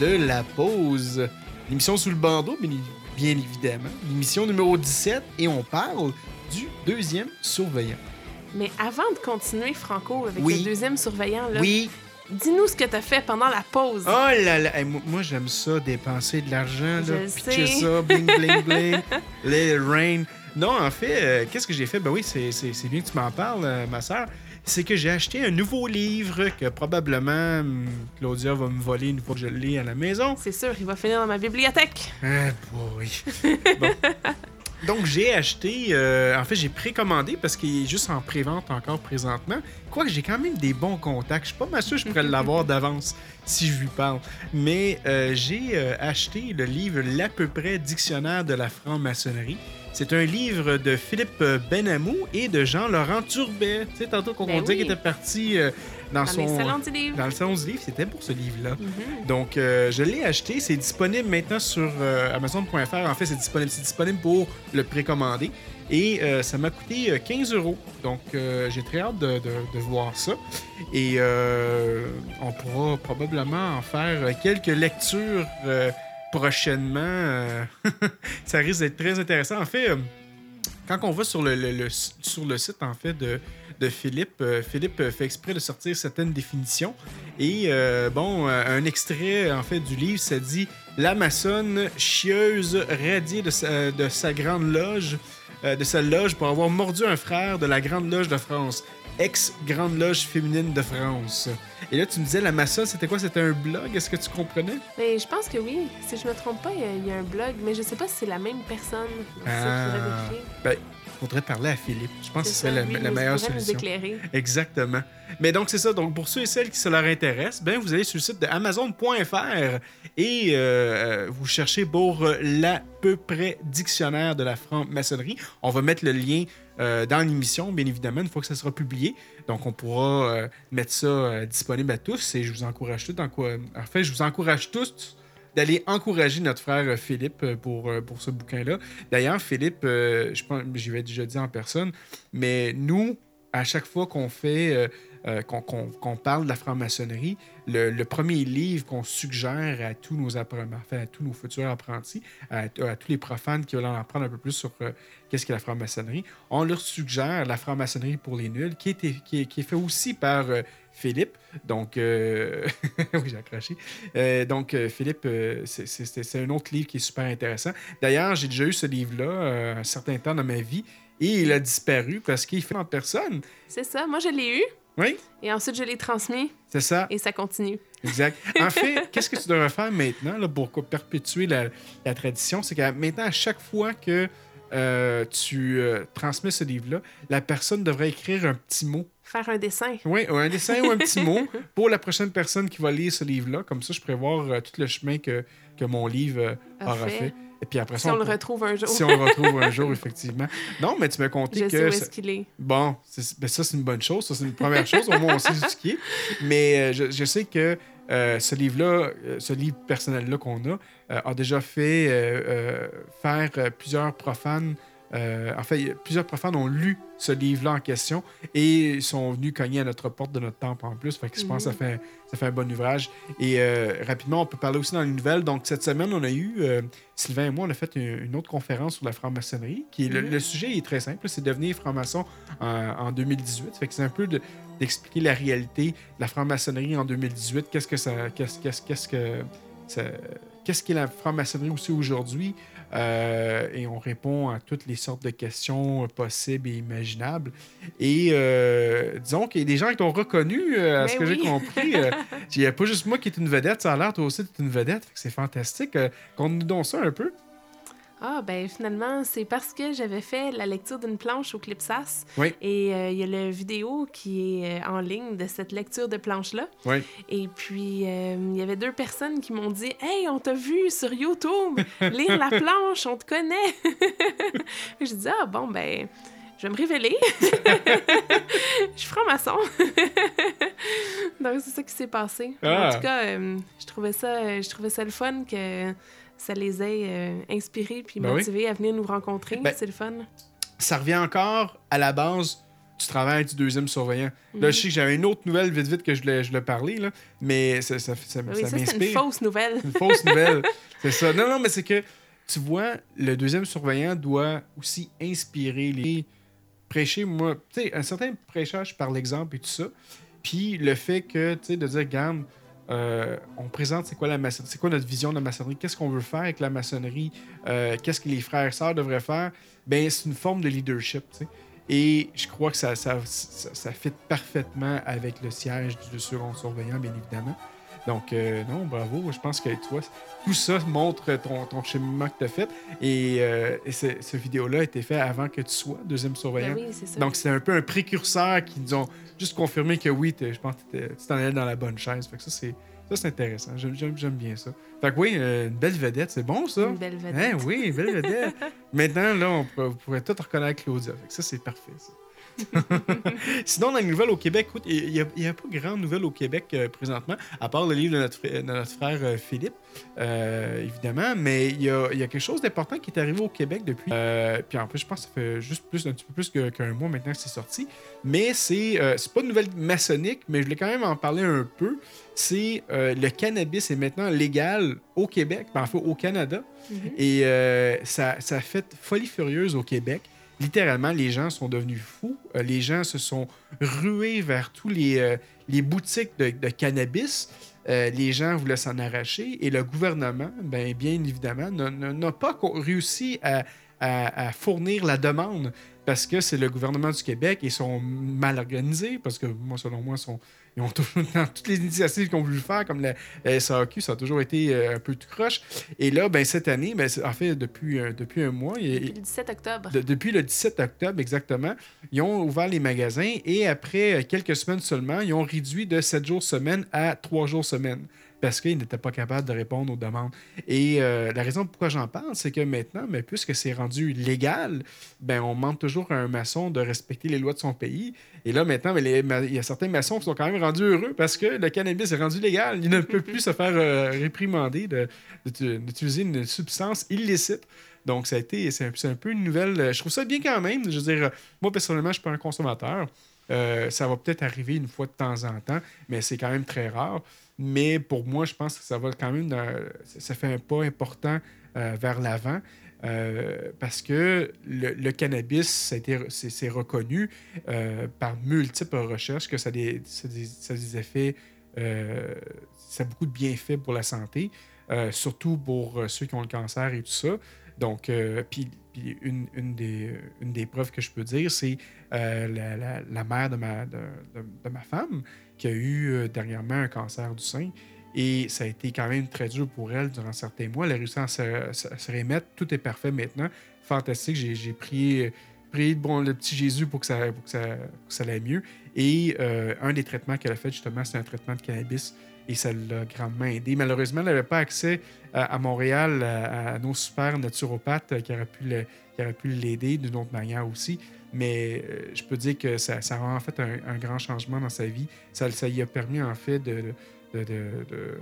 de la pause. L'émission sous le bandeau, bien, évidemment. L'émission numéro 17 et on parle du deuxième surveillant. Mais avant de continuer, Franco, avec Oui. le deuxième surveillant, là, Oui. dis-nous ce que tu as fait pendant la pause. Oh là là. Hey, moi, j'aime ça, dépenser de l'argent, pitcher ça, bling, bling, bling, it rain. Non, en fait, euh, qu'est-ce que j'ai fait? Ben oui, c'est bien que tu m'en parles, euh, ma soeur. C'est que j'ai acheté un nouveau livre que probablement hum, Claudia va me voler une fois que je le lis à la maison. C'est sûr, il va finir dans ma bibliothèque. Ah, boy. Bon. Donc, j'ai acheté. euh, en fait, j'ai précommandé parce qu'il est juste en pré-vente encore présentement. Quoique j'ai quand même des bons contacts. Je suis pas mal sûr que je pourrais l'avoir d'avance si je lui parle. Mais euh, j'ai euh, acheté le livre L'à peu près dictionnaire de la franc-maçonnerie. C'est un livre de Philippe Benamou et de Jean-Laurent Turbet. Tu sais, tantôt qu'on Ben disait qu'il était parti dans, son. Dans le salon du livre, c'était pour ce livre-là. Mhm. Donc, euh, je l'ai acheté. C'est disponible maintenant sur euh, Amazon.fr. En fait, c'est disponible, c'est disponible pour le précommander. Et euh, ça m'a coûté euh, 15 euros. Donc, j'ai très hâte de, de- de voir ça. Et on pourra probablement en faire quelques lectures prochainement. Ça risque d'être très intéressant. En fait, quand on va sur le, le- le- sur le site en fait de, de Philippe, euh, Philippe fait exprès de sortir certaines définitions. Et euh, bon, euh, un extrait en fait du livre, ça dit La maçonne chieuse radiée de sa, de sa grande loge, de sa loge pour avoir mordu un frère de la grande loge de France, ex-grande loge féminine de France. Et là, tu me disais, la maçonne, c'était quoi? C'était un blog? Est-ce que tu comprenais? Mais je pense que oui. Si je me trompe pas, il y a- il y, a un blog, mais je sais pas si c'est la même personne. Ah. Ben, faudrait parler à Philippe. Je pense que ce C'est la, la meilleure nous solution. éclairer. Exactement. Mais donc, c'est ça. Donc, pour ceux et celles qui ça leur intéresse, ben, vous allez sur le site de Amazon.fr et euh, euh, vous cherchez pour euh, l'à peu près dictionnaire de la franc-maçonnerie. On va mettre le lien euh, dans l'émission, bien évidemment, une fois que ça sera publié. Donc, on pourra mettre ça disponible à tous et je vous encourage tous. En, quoi... en fait, je vous encourage tous d'aller encourager notre frère euh, Philippe euh, pour, euh, pour ce bouquin-là. D'ailleurs, Philippe, je pense, j'y vais déjà dit en personne, mais nous, à chaque fois qu'on fait qu'on parle de la franc-maçonnerie, le, premier livre qu'on suggère à tous nos apprenants, enfin, à tous nos futurs apprentis, à, tous les profanes qui veulent en apprendre un peu plus sur qu'est-ce qu'est la franc-maçonnerie, on leur suggère la franc-maçonnerie pour les nuls, qui, était, qui, est, qui est fait aussi par Philippe. Donc, euh, oui, j'ai accroché. Euh, donc, euh, Philippe, c'est- un autre livre qui est super intéressant. D'ailleurs, j'ai déjà eu ce livre-là un certain temps dans ma vie et il a disparu parce qu'il fait en personne. C'est ça. Moi, je l'ai eu. Oui, Et ensuite, je l'ai transmis. c'est ça. Et ça continue. Exact. En fait, qu'est-ce que tu devrais faire maintenant là, pour perpétuer la, la tradition? C'est que maintenant, à chaque fois que euh, tu euh, transmets ce livre-là, la personne devrait écrire un petit mot. Faire un dessin. Oui, un dessin ou un petit mot pour la prochaine personne qui va lire ce livre-là. Comme ça, je prévois euh, tout le chemin que, que mon livre euh, aura fait. fait. Et puis après Si ça, on le peut- retrouve un jour. si on le retrouve un jour, effectivement. Non, mais tu m'as compté Je que. sais où est-ce qu'il est. Bon, c'est- ben ça, c'est une bonne chose. Ça, c'est une première chose. Au moins, on sait ce qui est. Mais euh, je, je sais que euh, ce livre-là, euh, ce livre personnel-là qu'on a, a déjà fait faire plusieurs profanes. Euh, en fait, plusieurs profanes ont lu ce livre-là en question et sont venus cogner à notre porte de notre temple en plus. Fait que je pense que ça fait, ça fait un bon ouvrage. Et euh, rapidement, on peut parler aussi dans les nouvelles. Donc, cette semaine, on a eu, euh, Sylvain et moi, on a fait une, une autre conférence sur la franc-maçonnerie. Qui est, le, le sujet est très simple, c'est devenir franc-maçon en, en 2018. Fait que c'est un peu de- d'expliquer la réalité de la franc-maçonnerie en 2018. Qu'est-ce que ça. Qu'est-ce, qu'est-ce, qu'est-ce que. ça- Qu'est-ce qu'est la franc-maçonnerie aussi aujourd'hui? Euh, et on répond à toutes les sortes de questions possibles et imaginables. Et euh, disons qu'il y a des gens qui t'ont reconnu, euh, à ce Ben que j'ai compris. Il n'y a pas juste moi qui est une vedette, ça a l'air toi aussi d'être une vedette. C'est fantastique. Conte-nous donc ça un peu. Ah, ben finalement, c'est parce que j'avais fait la lecture d'une planche au Clipsas. Oui. Et euh, il y a la vidéo qui est euh, en ligne de cette lecture de planche-là. Oui. Et puis, euh, il y avait deux personnes qui m'ont dit Hey, on t'a vu sur YouTube lire la planche, on te connaît. J'ai dit Ah, bon, ben, je vais me révéler. je suis franc-maçon. Donc, c'est ça qui s'est passé. Ah. En tout cas, euh, je, trouvais ça, je trouvais ça le fun que ça les ait euh, inspirés puis Ben oui. motivés à venir nous rencontrer. Ben, c'est le fun. ça revient encore à la base du travail du deuxième surveillant. Mhm. Là, je sais que j'avais une autre nouvelle vite vite que je voulais, je voulais parler, là, mais ça, ça, ça, Oui, ça ça, c'est une m'inspire. fausse nouvelle. Une fausse nouvelle. c'est ça. Non, non, mais c'est que, tu vois, le deuxième surveillant doit aussi inspirer les prêcher, moi, tu sais, un certain prêchage par l'exemple et tout ça. Puis le fait que, tu sais, de dire, regarde, euh, on présente c'est quoi la maçonnerie, c'est quoi notre vision de la maçonnerie, qu'est-ce qu'on veut faire avec la maçonnerie, euh, qu'est-ce que les frères et sœurs devraient faire, ben c'est une forme de leadership. Et je crois que ça, ça, ça, ça fit parfaitement avec le siège du second surveillant, bien évidemment. Donc, euh, non, bravo. Je pense que tout ça montre ton, ton cheminement que tu as fait. Et, euh, et ce, ce vidéo-là a été fait avant que tu sois deuxième surveillant. Ben oui. Donc, c'est un peu un précurseur qui nous ont juste confirmé que oui, je pense que tu t'en allais dans la bonne chaise. Fait que ça, c'est ça, c'est intéressant. J'aime, bien ça. Fait que oui, euh, une belle vedette, c'est bon ça? Une belle vedette. Hein, oui, une belle vedette. Maintenant, là, on pourrait, vous pourrez tout reconnaître Claudia. Fait que ça, c'est parfait, ça. Sinon, dans les nouvelles au Québec, écoute, il n'y a, a pas grand nouvelle au Québec euh, présentement, à part le livre de notre, frère- de notre frère euh, Philippe, euh, évidemment, mais il y a, il y a quelque chose d'important qui est arrivé au Québec depuis. puis en plus, je pense que ça fait juste plus, un petit peu plus qu'un mois maintenant que c'est sorti. Mais c'est c'est pas une nouvelle maçonnique, mais je voulais quand même en parler un peu. C'est le cannabis est maintenant légal au Québec, fait au Canada. Et euh, ça, ça a fait folie furieuse au Québec. Littéralement, les gens sont devenus fous. Euh, les gens se sont rués vers tous les, euh, les boutiques de, cannabis. Euh, les gens voulaient s'en arracher. Et le gouvernement, ben, bien évidemment, n'a- pas réussi à, fournir la demande parce que c'est le gouvernement du Québec et ils sont mal organisés parce que, moi, selon moi, sont, ils ont toujours, dans toutes les initiatives qu'ils ont voulu faire, comme la, la SAQ, ça a toujours été euh, un peu tout croche. Et là, ben, cette année, ben, en fait, depuis, un- depuis un mois, Depuis le 17 octobre. de- depuis le 17 octobre exactement, ils ont ouvert les magasins et après euh, quelques semaines seulement, ils ont réduit de 7 jours semaine à 3 jours semaine parce qu'ils n'étaient pas capables de répondre aux demandes. Et euh, la raison pourquoi j'en parle, c'est que maintenant, mais puisque c'est rendu légal, ben, on demande toujours à un maçon de respecter les lois de son pays. Et là, maintenant, ben, il y a certains maçons qui sont quand même rendus heureux parce que le cannabis est rendu légal. Il ne peut plus se faire euh, réprimander de- de- d'utiliser une substance illicite. Donc, ça a été, c'est un, peu une nouvelle. euh, Je trouve ça bien quand même. Je veux dire, moi, personnellement, je suis pas un consommateur. Ça va peut-être arriver une fois de temps en temps, mais c'est quand même très rare. Mais pour moi, je pense que ça va quand même. ça fait un pas important euh, vers l'avant. euh, parce que le, cannabis, c'est reconnu euh, par multiples recherches que ça a des, effets, ça a beaucoup de bienfaits pour la santé, surtout pour ceux qui ont le cancer et tout ça. Donc, puis, une, des, preuves que je peux dire, c'est la, mère de ma femme qui a eu euh, dernièrement un cancer du sein. Et ça a été quand même très dur pour elle durant certains mois. Elle a réussi à se, remettre. Tout est parfait maintenant. Fantastique. J'ai, prié, bon, le petit Jésus pour que ça, pour que ça, que ça aille mieux. Et euh, un des traitements qu'elle a fait, justement, c'est un traitement de cannabis. Et ça l'a grandement aidé. Malheureusement, elle n'avait pas accès à, Montréal à, à nos super naturopathes euh, qui auraient pu l'aider d'une autre manière aussi. Mais euh, je peux dire que ça, a vraiment fait un, grand changement dans sa vie. Ça, lui a permis, en fait, de, de, de, de-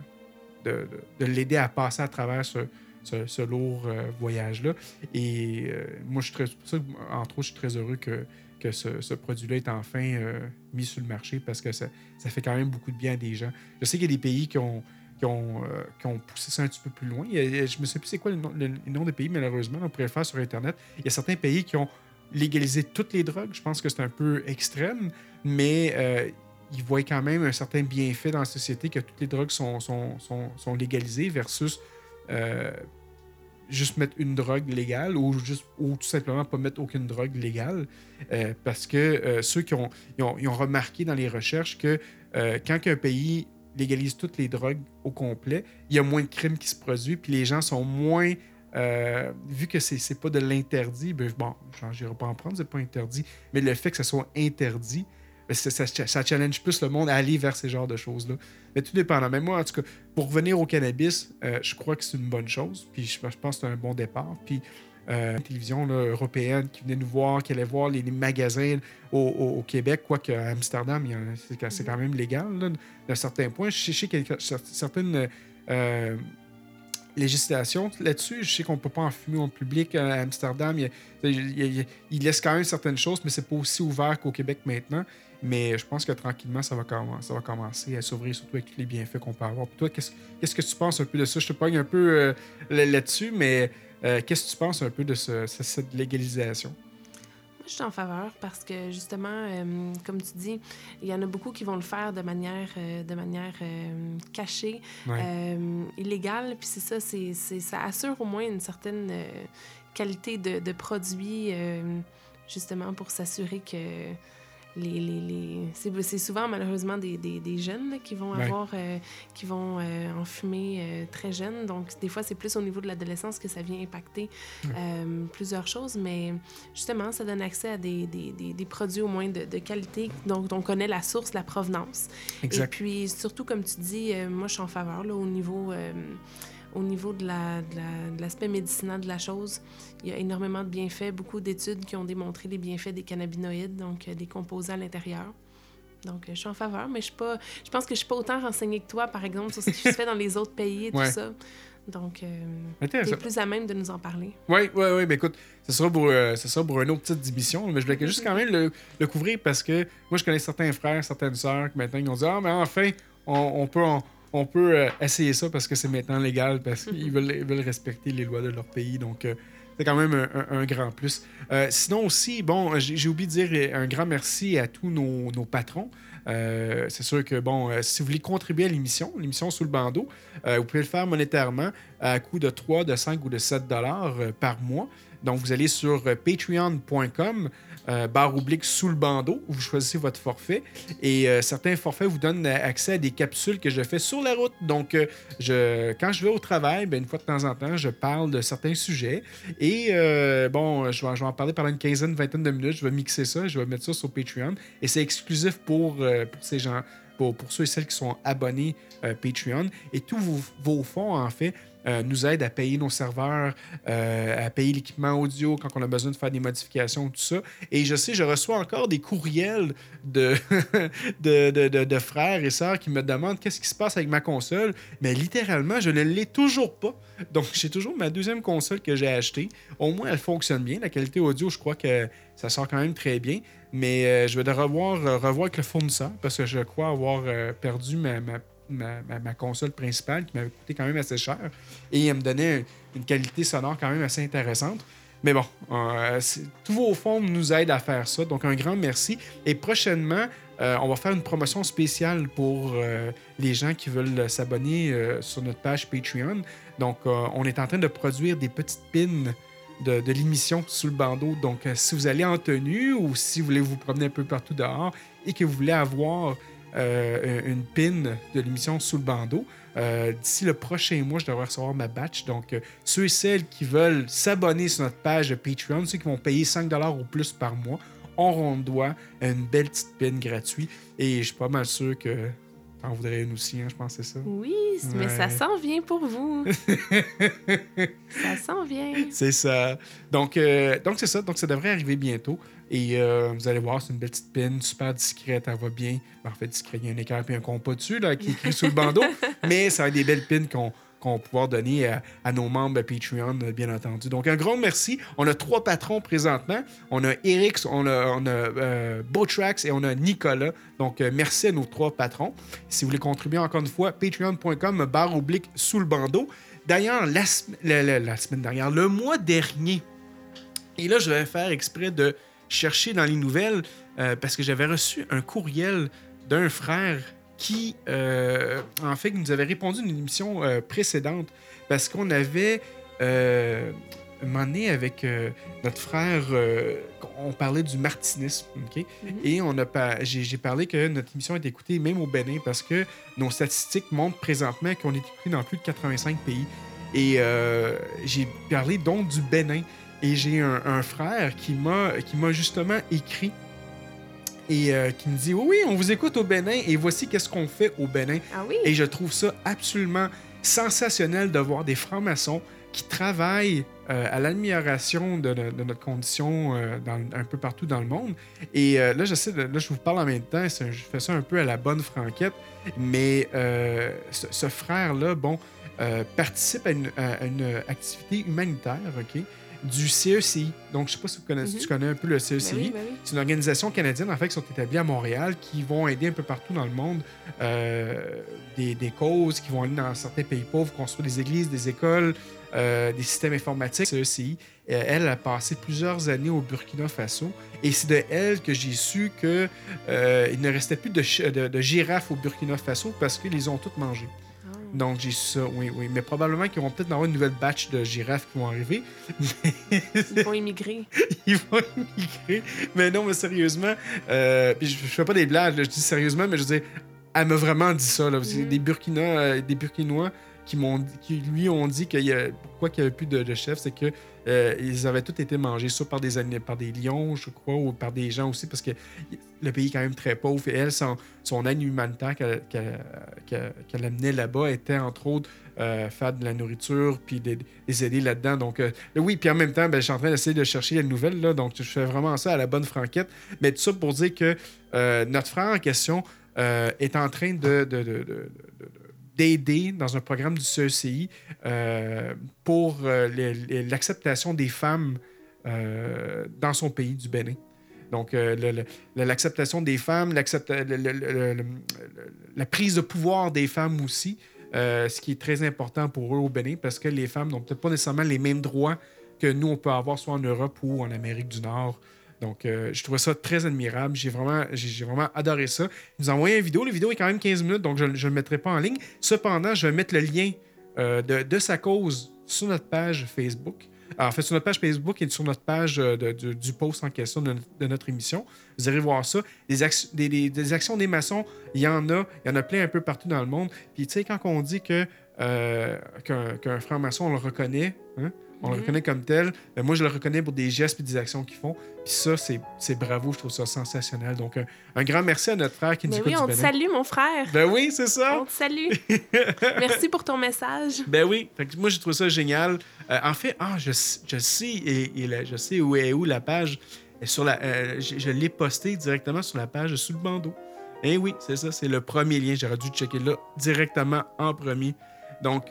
de- de- de l'aider à passer à travers ce, lourd euh, voyage-là. Et euh, moi, je suis très, pour ça entre autres, je suis très heureux que, ce, produit-là est enfin mis sur le marché parce que ça, fait quand même beaucoup de bien à des gens. Je sais qu'il y a des pays qui ont, poussé ça un petit peu plus loin. Je ne sais plus c'est quoi le nom des pays, malheureusement. On pourrait le faire sur Internet. Il y a certains pays qui ont légalisé toutes les drogues. Je pense que c'est un peu extrême, mais euh, ils voient quand même un certain bienfait dans la société que toutes les drogues sont, sont, sont, légalisées versus euh, juste mettre une drogue légale ou, juste, ou tout simplement pas mettre aucune drogue légale. Euh, parce que ceux qui ont, ils ont, ont remarqué dans les recherches que quand un pays légalise toutes les drogues au complet, il y a moins de crimes qui se produisent, puis les gens sont moins. Euh, vu que c'est c'est pas de l'interdit, ben, bon, je n'irai pas en prendre, c'est pas interdit, mais le fait que ça soit interdit, ben, ça, challenge plus le monde à aller vers ces genres de choses-là. Mais tout dépendant. Mais moi, en tout cas, pour revenir au cannabis, euh, je crois que c'est une bonne chose. Puis je, pense que c'est un bon départ. Puis euh, la télévision européenne qui venait nous voir, qui allait voir les, magasins au, Québec, quoique à Amsterdam, c'est quand même légal d'un certain point. Je sais, qu'il certaines euh, législations là-dessus. Je sais qu'on ne peut pas en fumer en public à Amsterdam. Il, laisse quand même certaines choses, mais c'est pas aussi ouvert qu'au Québec maintenant. Mais je pense que tranquillement, ça va, commencer à s'ouvrir, surtout avec tous les bienfaits qu'on peut avoir. Puis toi, qu'est-ce que tu penses un peu de ça? Je te pogne un peu euh, là- là-dessus, mais euh, qu'est-ce que tu penses un peu de ce- ce- cette légalisation? Je suis en faveur parce que justement, euh, comme tu dis, il y en a beaucoup qui vont le faire de manière, euh, de manière euh, cachée, Ouais. illégale. Puis c'est ça, c'est, c'est- ça assure au moins une certaine qualité de, de produit, justement pour s'assurer que les, les, les- c'est, souvent malheureusement des, des, des jeunes là, qui vont Ouais. avoir, euh, qui vont euh, en fumer euh, très jeunes. Donc des fois, c'est plus au niveau de l'adolescence que ça vient impacter plusieurs choses, mais justement, ça donne accès à des, produits au moins de, de qualité dont on connaît la source, la provenance. Et Exact. puis, surtout, comme tu dis, moi, je suis en faveur là, au niveau, au niveau de la- de la- de l'aspect médicinal de la chose. Il y a énormément de bienfaits, beaucoup d'études qui ont démontré les bienfaits des cannabinoïdes, donc euh, des composés à l'intérieur. Donc, euh, je suis en faveur, mais je, suis pas, je pense que je suis pas autant renseignée que toi, par exemple, sur ce qui se fait dans les autres pays et Ouais. tout ça. Donc, euh, tu es plus à même de nous en parler. Oui, oui, oui. Mais écoute, ce sera pour, euh, ce sera pour une autre petite émission. Mais je voulais juste quand même le, le couvrir parce que moi, je connais certains frères, certaines sœurs qui maintenant ils ont dit Ah, mais enfin, on, on peut, on, on peut euh, essayer ça parce que c'est maintenant légal, parce qu'ils veulent, ils veulent respecter les lois de leur pays. Donc, euh, c'est quand même un, un- un grand plus. Euh, sinon aussi, bon, j'ai oublié de dire un grand merci à tous nos, nos patrons. Euh, c'est sûr que, bon, euh, si vous voulez contribuer à l'émission, l'émission sous le bandeau, vous pouvez le faire monétairement à coût de 3, de 5 ou de 7 dollars par mois. Donc, vous allez sur euh, patreon.com, euh, barre oblique sous le bandeau, où vous choisissez votre forfait. Et euh, certains forfaits vous donnent accès à des capsules que je fais sur la route. Donc, je, quand je vais au travail, ben, une fois de temps en temps, je parle de certains sujets. Et bon, je vais, en parler pendant une quinzaine, vingtaine de minutes. Je vais mixer ça, je vais mettre ça sur Patreon. Et c'est exclusif pour, ces gens, pour, pour ceux et celles qui sont abonnés Patreon. Et tous vos fonds, en fait, euh, nous aident à payer nos serveurs, euh, à payer l'équipement audio quand on a besoin de faire des modifications, tout ça. Et je sais, je reçois encore des courriels de, de, de- frères et sœurs qui me demandent qu'est-ce qui se passe avec ma console. Mais littéralement, je ne l'ai toujours pas. Donc, j'ai toujours ma deuxième console que j'ai achetée. Au moins, elle fonctionne bien. La qualité audio, je crois qu'elle ça sort quand même très bien. Mais euh, je vais devoir revoir, revoir avec le fournisseur parce que je crois avoir perdu ma, ma- console principale qui m'avait coûté quand même assez cher. Et elle me donnait une qualité sonore quand même assez intéressante. Mais bon, euh, tous vos fonds nous aident à faire ça. Donc, un grand merci. Et prochainement, euh, on va faire une promotion spéciale pour euh, les gens qui veulent s'abonner sur notre page Patreon. Donc, on est en train de produire des petites pins de, l'émission sous le bandeau. Donc, si vous allez en tenue ou si vous voulez vous promener un peu partout dehors et que vous voulez avoir euh, une pin de l'émission sous le bandeau, euh, d'ici le prochain mois, je devrais recevoir ma batch. Donc, euh, ceux et celles qui veulent s'abonner sur notre page Patreon, ceux qui vont payer 5 ou plus par mois, auront droit à une belle petite pin gratuite. Et je suis pas mal sûr que t'en voudrais une aussi, hein, je pense que c'est ça? Oui, mais ça s'en vient pour vous. ça s'en vient. C'est ça. Donc, donc c'est ça. Donc, ça devrait arriver bientôt. Et euh, vous allez voir, c'est une belle petite pin, super discrète, elle va bien. Ben, en fait, discret, il y a un écart et un compas dessus, là, qui est écrit sous le bandeau. Mais ça va être des belles pins qu'on qu'on va pouvoir donner à, à nos membres Patreon, euh, bien entendu. Donc, un grand merci. On a trois patrons présentement. On a Eric, on a, on a euh, Botrax et on a Nicolas. Donc, euh, merci à nos trois patrons. Si vous voulez contribuer encore une fois, patreon.com, barre oblique sous le bandeau. D'ailleurs, la, sem- la- la- la semaine dernière, le mois dernier, et là, je vais faire exprès de chercher dans les nouvelles euh, parce que j'avais reçu un courriel d'un frère qui, euh, en fait, nous avait répondu à une émission euh, précédente parce qu'on avait, donné, avec notre frère, on parlait du martinisme, OK? Et on a pas, j'ai, parlé que notre émission est écoutée même au Bénin parce que nos statistiques montrent présentement qu'on est écouté dans plus de 85 pays. Et j'ai parlé donc du Bénin. Et j'ai un, un frère qui m'a, justement écrit et euh, qui me dit Oui, oui, on vous écoute au Bénin et voici qu'est-ce qu'on fait au Bénin. Ah oui? Et je trouve ça absolument sensationnel de voir des francs-maçons qui travaillent euh, à l'amélioration de, no- de notre condition euh, dans- un peu partout dans le monde. Et là, j'essaie là, je vous parle en même temps, je fais ça un peu à la bonne franquette, mais ce, ce frère-là, bon, participe à une, à une activité humanitaire, OK, du CECI. Donc, je sais pas si vous connaissez, Mhm. tu connais un peu le CECI. Ben oui, ben oui. C'est une organisation canadienne, en fait, qui sont établies à Montréal, qui vont aider un peu partout dans le monde euh, des, des causes, qui vont aller dans certains pays pauvres, construire des églises, des écoles, euh, des systèmes informatiques. CECI, elle a passé plusieurs années au Burkina Faso, et c'est de elle que j'ai su que euh, il ne restait plus de- de girafes au Burkina Faso parce qu'ils les ont toutes mangées. Donc j'ai ça, oui, oui. Mais probablement qu'ils vont peut-être avoir une nouvelle batch de girafes qui vont arriver. Ils vont immigrer. ils vont immigrer. Mais non, mais sérieusement, euh, je, je fais pas des blagues, là, je dis sérieusement, mais je veux dire, elle m'a vraiment dit ça. Là, Mhm. des, Burkina, euh, des Burkinois qui, lui ont dit qu'il y pourquoi qu'il n'y avait plus de, chefs, c'est que euh, ils avaient tous été mangés, soit par des, par des lions, je crois, ou par des gens aussi, parce que le pays est quand même très pauvre. Et elle, son, son humanitaire qu'elle, qu'elle, qu'elle- amenait là-bas était, entre autres, euh, de la nourriture, puis de- les aider là-dedans. Donc, euh, oui, puis en même temps, ben, je suis en train d'essayer de chercher les nouvelles, là, donc je fais vraiment ça à la bonne franquette. Mais tout ça pour dire que euh, notre frère en question est en train de- d'aider dans un programme du CECI euh, pour euh, l'acceptation des femmes euh, dans son pays, du Bénin. Donc, l'acceptation des femmes, la prise de pouvoir des femmes aussi, ce qui est très important pour eux au Bénin, parce que les femmes n'ont peut-être pas nécessairement les mêmes droits que nous, on peut avoir soit en Europe ou en Amérique du Nord. Donc, euh, je trouvais ça très admirable. J'ai vraiment, j'ai, vraiment adoré ça. Ils nous ont envoyé une vidéo. La vidéo est quand même 15 minutes, donc je ne le mettrai pas en ligne. Cependant, je vais mettre le lien euh, de, sa cause sur notre page Facebook. Alors, en fait, sur notre page Facebook et sur notre page euh, du post en question de, notre- émission. Vous irez voir ça. Des, ac- des, des- des actions des maçons, il y en a. Il y en a plein un peu partout dans le monde. Puis, tu sais, quand on dit que, qu'un, qu'un franc-maçon, on le reconnaît, hein, on le Mhm. reconnaît comme tel, ben, moi, je le reconnais pour des gestes et des actions qu'ils font. Puis ça, c'est, c'est bravo. Je trouve ça sensationnel. Donc, un, un grand merci à notre frère qui nous Mais écoute oui, du on te salue, mon frère. Ben oui, c'est ça. On te salue. Merci pour ton message. Ben oui, Fait que moi j'ai trouvé ça génial. Euh, en fait, ah, je, je sais et, je sais où est où la page. sur la, euh, je je l'ai posté directement sur la page sous le bandeau. Eh oui, c'est ça, c'est le premier lien. J'aurais dû checker là directement en premier. Donc,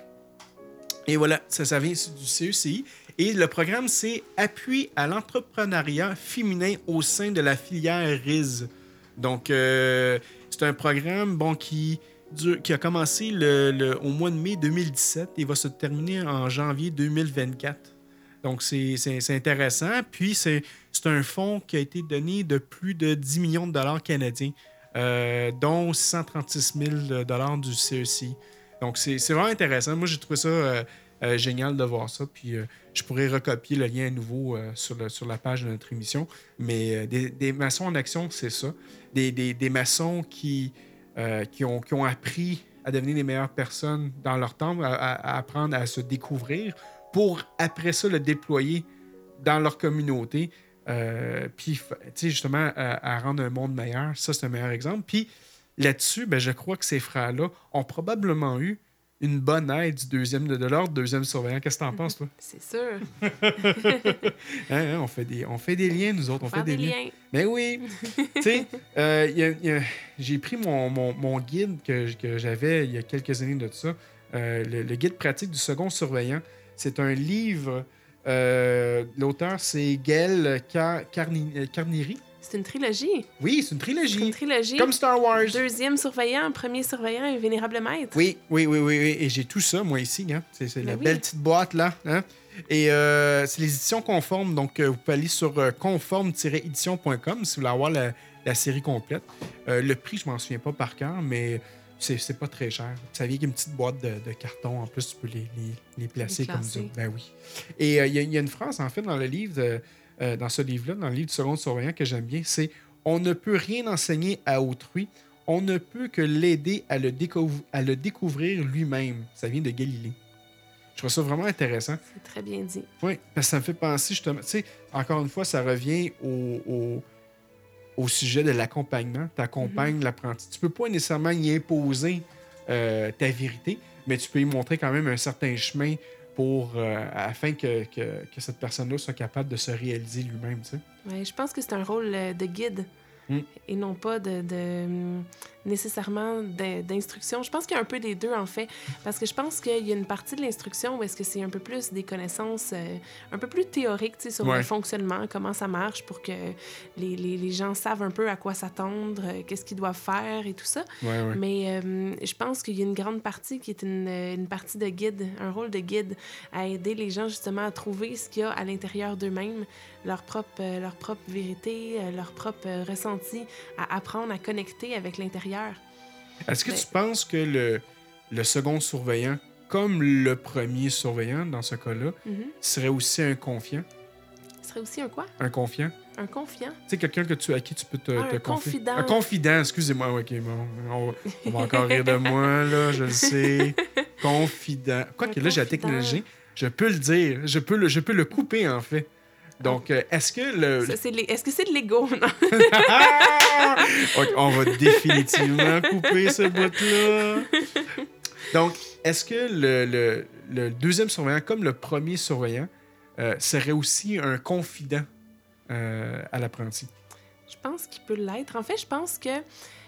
Et voilà, ça, ça vient du CECI. Et le programme, c'est Appui à l'entrepreneuriat féminin au sein de la filière RIS. Donc, euh, c'est un programme bon, qui, a commencé au mois de mai 2017 et va se terminer en janvier 2024. Donc, c'est intéressant. Puis, c'est un fonds qui a été donné de plus de 10 millions de dollars canadiens, euh, dont 636 000 dollars du CECI. Donc, c'est vraiment intéressant. Moi, j'ai trouvé ça euh, euh, génial de voir ça. Puis, euh, je pourrais recopier le lien à nouveau sur, la page de notre émission. Mais des, maçons en action, c'est ça. Des, maçons qui, qui, ont, appris à devenir les meilleures personnes dans leur temps, à, apprendre à se découvrir pour après ça le déployer dans leur communauté. Puis, tu sais, justement, à, à rendre un monde meilleur. Ça, c'est un meilleur exemple. Puis là-dessus, ben, je crois que ces frères-là ont probablement eu une bonne aide du deuxième de, l'ordre, deuxième surveillant. Qu'est-ce que t'en penses, toi? C'est sûr. Hein, hein, on, fait des, on fait des liens, nous autres. On fait des, des liens. liens. Mais oui. tu sais, euh, j'ai pris mon, mon- mon guide que, que j'avais il y a quelques années de ça, euh, le, le guide pratique du second surveillant. C'est un livre. euh, L'auteur, c'est Gail Car- Carni- Carnieri. C'est une trilogie. Oui, c'est une C'est une trilogie. trilogie. Comme Star Wars. Deuxième surveillant, premier surveillant et vénérable maître. Oui, oui, oui, oui, oui. Et j'ai tout ça, moi, ici. Hein. C'est c'est Ben la oui. belle petite boîte, là. Hein. Et euh, c'est les éditions conformes. Donc, euh, vous pouvez aller sur euh, conforme-édition.com si vous voulez avoir la, la série complète. Le prix, je m'en souviens pas par cœur, mais c'est c'est pas très cher. Ça vient avec une petite boîte de, de carton. En plus, tu peux les, les, les placer Les comme ça. Ben oui. Et il y, y a une phrase, en fait, dans le livre, de- euh, dans ce livre-là, dans le livre du second surveillant que j'aime bien, c'est On ne peut rien enseigner à autrui, on ne peut que l'aider à, le découv- à le découvrir lui-même. Ça vient de Galilée. Je trouve ça vraiment intéressant. C'est très bien dit. Oui, parce que ça me fait penser justement, tu sais, encore une fois, ça revient au, au, au sujet de l'accompagnement. Tu accompagnes l'apprenti. Tu peux pas nécessairement y imposer euh, ta vérité, mais tu peux y montrer quand même un certain chemin pour euh, afin que, que, que cette personne-là soit capable de se réaliser lui-même. Ouais, je pense que c'est un rôle euh, de guide Mm. et non pas de, de, nécessairement d'instruction. Je pense qu'il y a un peu des deux en fait, parce que je pense qu'il y a une partie de l'instruction où est-ce que c'est un peu plus des connaissances euh, un peu plus théoriques sur Ouais. le fonctionnement, comment ça marche pour que les, les- les gens savent un peu à quoi s'attendre, euh, qu'est-ce qu'ils doivent faire et tout ça. Ouais, ouais. Mais euh, je pense qu'il y a une grande partie qui est une, une partie de guide, un rôle de guide, à aider les gens justement à trouver ce qu'il y a à l'intérieur d'eux-mêmes, leur propre, leur propre vérité, leur propre ressenti, à apprendre à connecter avec l'intérieur. Est-ce que tu penses que le, le second surveillant, comme le premier surveillant dans ce cas-là, Mhm. serait aussi un confiant? Serait aussi un quoi? Un confiant? Un confiant? Tu sais, quelqu'un que tu, à qui tu peux te, Ah, te un confier. confident. Un confident, excusez-moi. Ok, bon, on, va, on va encore rire de moi, là, je le sais. Confident. Quoique Un là, j'ai la technologie, je peux le dire, je peux le, je peux le couper, en fait. Donc, euh, est-ce que le... Est-ce que c'est de l'ego? Non? Ah! Ok, on va définitivement couper ce bout-là. Donc, est-ce que le, le- le deuxième surveillant, comme le premier surveillant, euh, serait aussi un confident euh, à l'apprenti? Je pense qu'il peut l'être. En fait, je pense que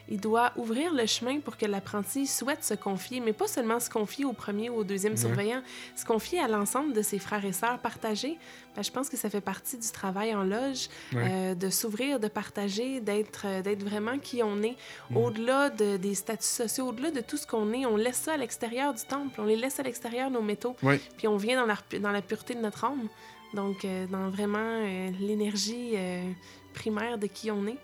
il doit ouvrir le chemin pour que l'apprenti souhaite se confier, mais pas seulement se confier au premier ou au deuxième Ouais. surveillant, se confier à l'ensemble de ses frères et sœurs, partager. Ben, je pense que ça fait partie du travail en loge, Ouais. euh, de s'ouvrir, de partager, d'être euh, vraiment qui on est, Mm. au-delà de- des statuts sociaux, au-delà de tout ce qu'on est. On laisse ça à l'extérieur du temple, on les laisse à l'extérieur, nos métaux, Ouais. puis on vient dans la, dans la pureté de notre âme. Donc, euh, dans vraiment l'énergie primaire de qui on est.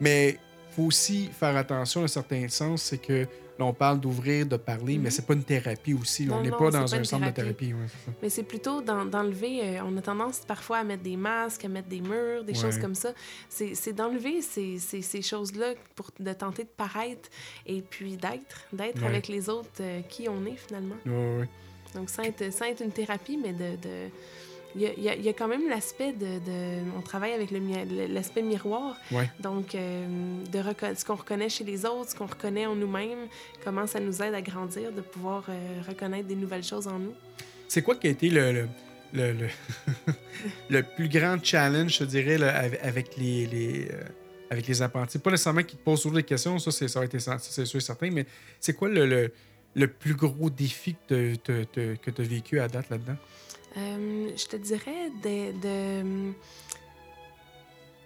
Mais faut aussi faire attention à un certain sens, c'est que là, on parle d'ouvrir, de parler, mais Mhm. c'est pas une thérapie aussi. on n'est pas dans pas un centre de thérapie. ouais, ça. Mais c'est plutôt d'en- d'enlever. euh, on a tendance parfois à mettre des masques, à mettre des murs, des Ouais. choses comme ça. C'est d'enlever ces, ces, ces choses-là pour de tenter de paraître et puis d'être, d'être Ouais. avec les autres euh, qui on est finalement. Donc sans être, sans être une thérapie, mais de. de- il y, a, y a- y a quand même l'aspect de, de- On travaille avec mi- l'aspect miroir. Ouais. Donc, euh, de ce qu'on reconnaît chez les autres, ce qu'on reconnaît en nous-mêmes, comment ça nous aide à grandir, de pouvoir euh, reconnaître des nouvelles choses en nous. C'est quoi qui a été le, le, le, le- le plus grand challenge, je dirais, là, avec, les, les, euh, avec les apprentis? Pas nécessairement qu'ils te posent toujours des questions, ça, c'est, ça être ça, c'est sûr et certain, mais c'est quoi le, le, le plus gros défi que tu as vécu à date là-dedans? Euh, je te dirais de. de-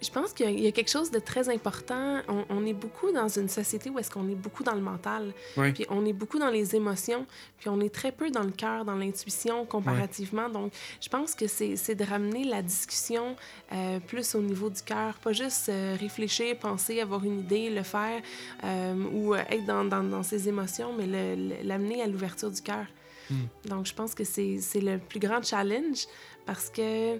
je pense qu'il y a- quelque chose de très important. On, on est beaucoup dans une société où est-ce qu'on est beaucoup dans le mental, Oui. puis on est beaucoup dans les émotions, puis on est très peu dans le cœur, dans l'intuition comparativement. Donc, je pense que c'est de ramener la discussion euh, plus au niveau du cœur, pas juste euh, réfléchir, penser, avoir une idée, le faire, euh, ou être dans, dans, dans ses émotions, mais l'amener à l'ouverture du cœur. Donc, je pense que c'est le plus grand challenge parce que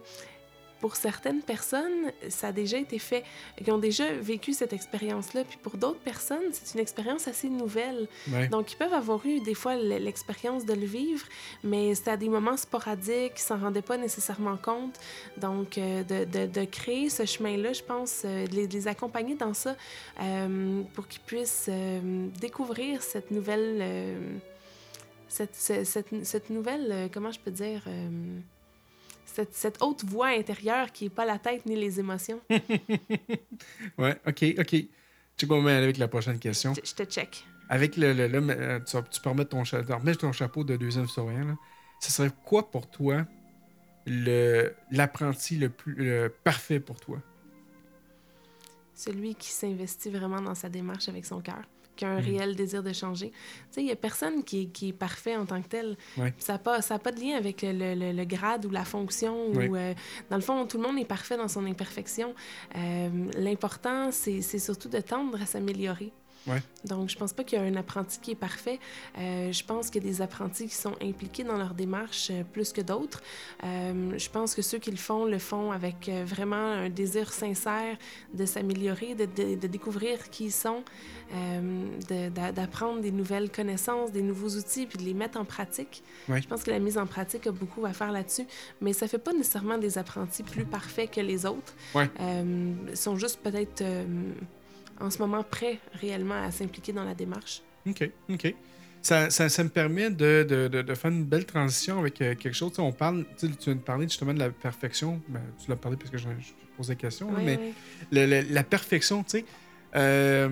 pour certaines personnes, ça a déjà été fait, qui ont déjà vécu cette expérience-là. Puis pour d'autres personnes, c'est une expérience assez nouvelle. Ouais. Donc, ils peuvent avoir eu des fois l'expérience de le vivre, mais c'est à des moments sporadiques, ils s'en rendaient pas nécessairement compte. Donc, euh, de, de- de créer ce chemin-là, je pense, euh, de les, de les accompagner dans ça euh, pour qu'ils puissent découvrir cette nouvelle... cette, ce- cette, cette nouvelle, euh, comment je peux dire, euh, cette, cette haute voix intérieure qui n'est pas la tête ni les émotions? Ouais, ok, ok. Tu vas aller avec la prochaine question. Je, je te check. Avec le. le- le- euh, tu, tu peux remettre ton, remettre ton chapeau de deuxième. Là. Ce serait quoi pour toi le l'apprenti le plus le parfait pour toi? Celui qui s'investit vraiment dans sa démarche avec son cœur, qui a un Mhm. réel désir de changer. Tu sais, il n'y a personne qui est, qui est parfait en tant que tel. Ouais. Ça n'a pas, pas de lien avec le, le- le grade ou la fonction. Ouais. Ou, euh, dans le fond, tout le monde est parfait dans son imperfection. Euh, L'important, c'est surtout de tendre à s'améliorer. Ouais. Donc, je pense pas qu'il y a un apprenti qui est parfait. Euh, je pense qu'il y a des apprentis qui sont impliqués dans leur démarche euh, plus que d'autres. Euh, je pense que ceux qui le font, le font avec vraiment un désir sincère de s'améliorer, de, de- de découvrir qui ils sont, de- d'apprendre des nouvelles connaissances, des nouveaux outils, puis de les mettre en pratique. Ouais. Je pense que la mise en pratique a beaucoup à faire là-dessus, mais ça fait pas nécessairement des apprentis plus parfaits que les autres. Ouais. Ils sont juste peut-être en ce moment prêts réellement à s'impliquer dans la démarche. OK, OK. Ça, ça, ça me permet de, de, de, de faire une belle transition avec euh, quelque chose. Tu sais, On parle, tu viens de parler justement de la perfection. Ben, tu l'as parlé parce que je, je pose la question, là, Ouais, mais ouais. le- le- la perfection, tu sais, euh,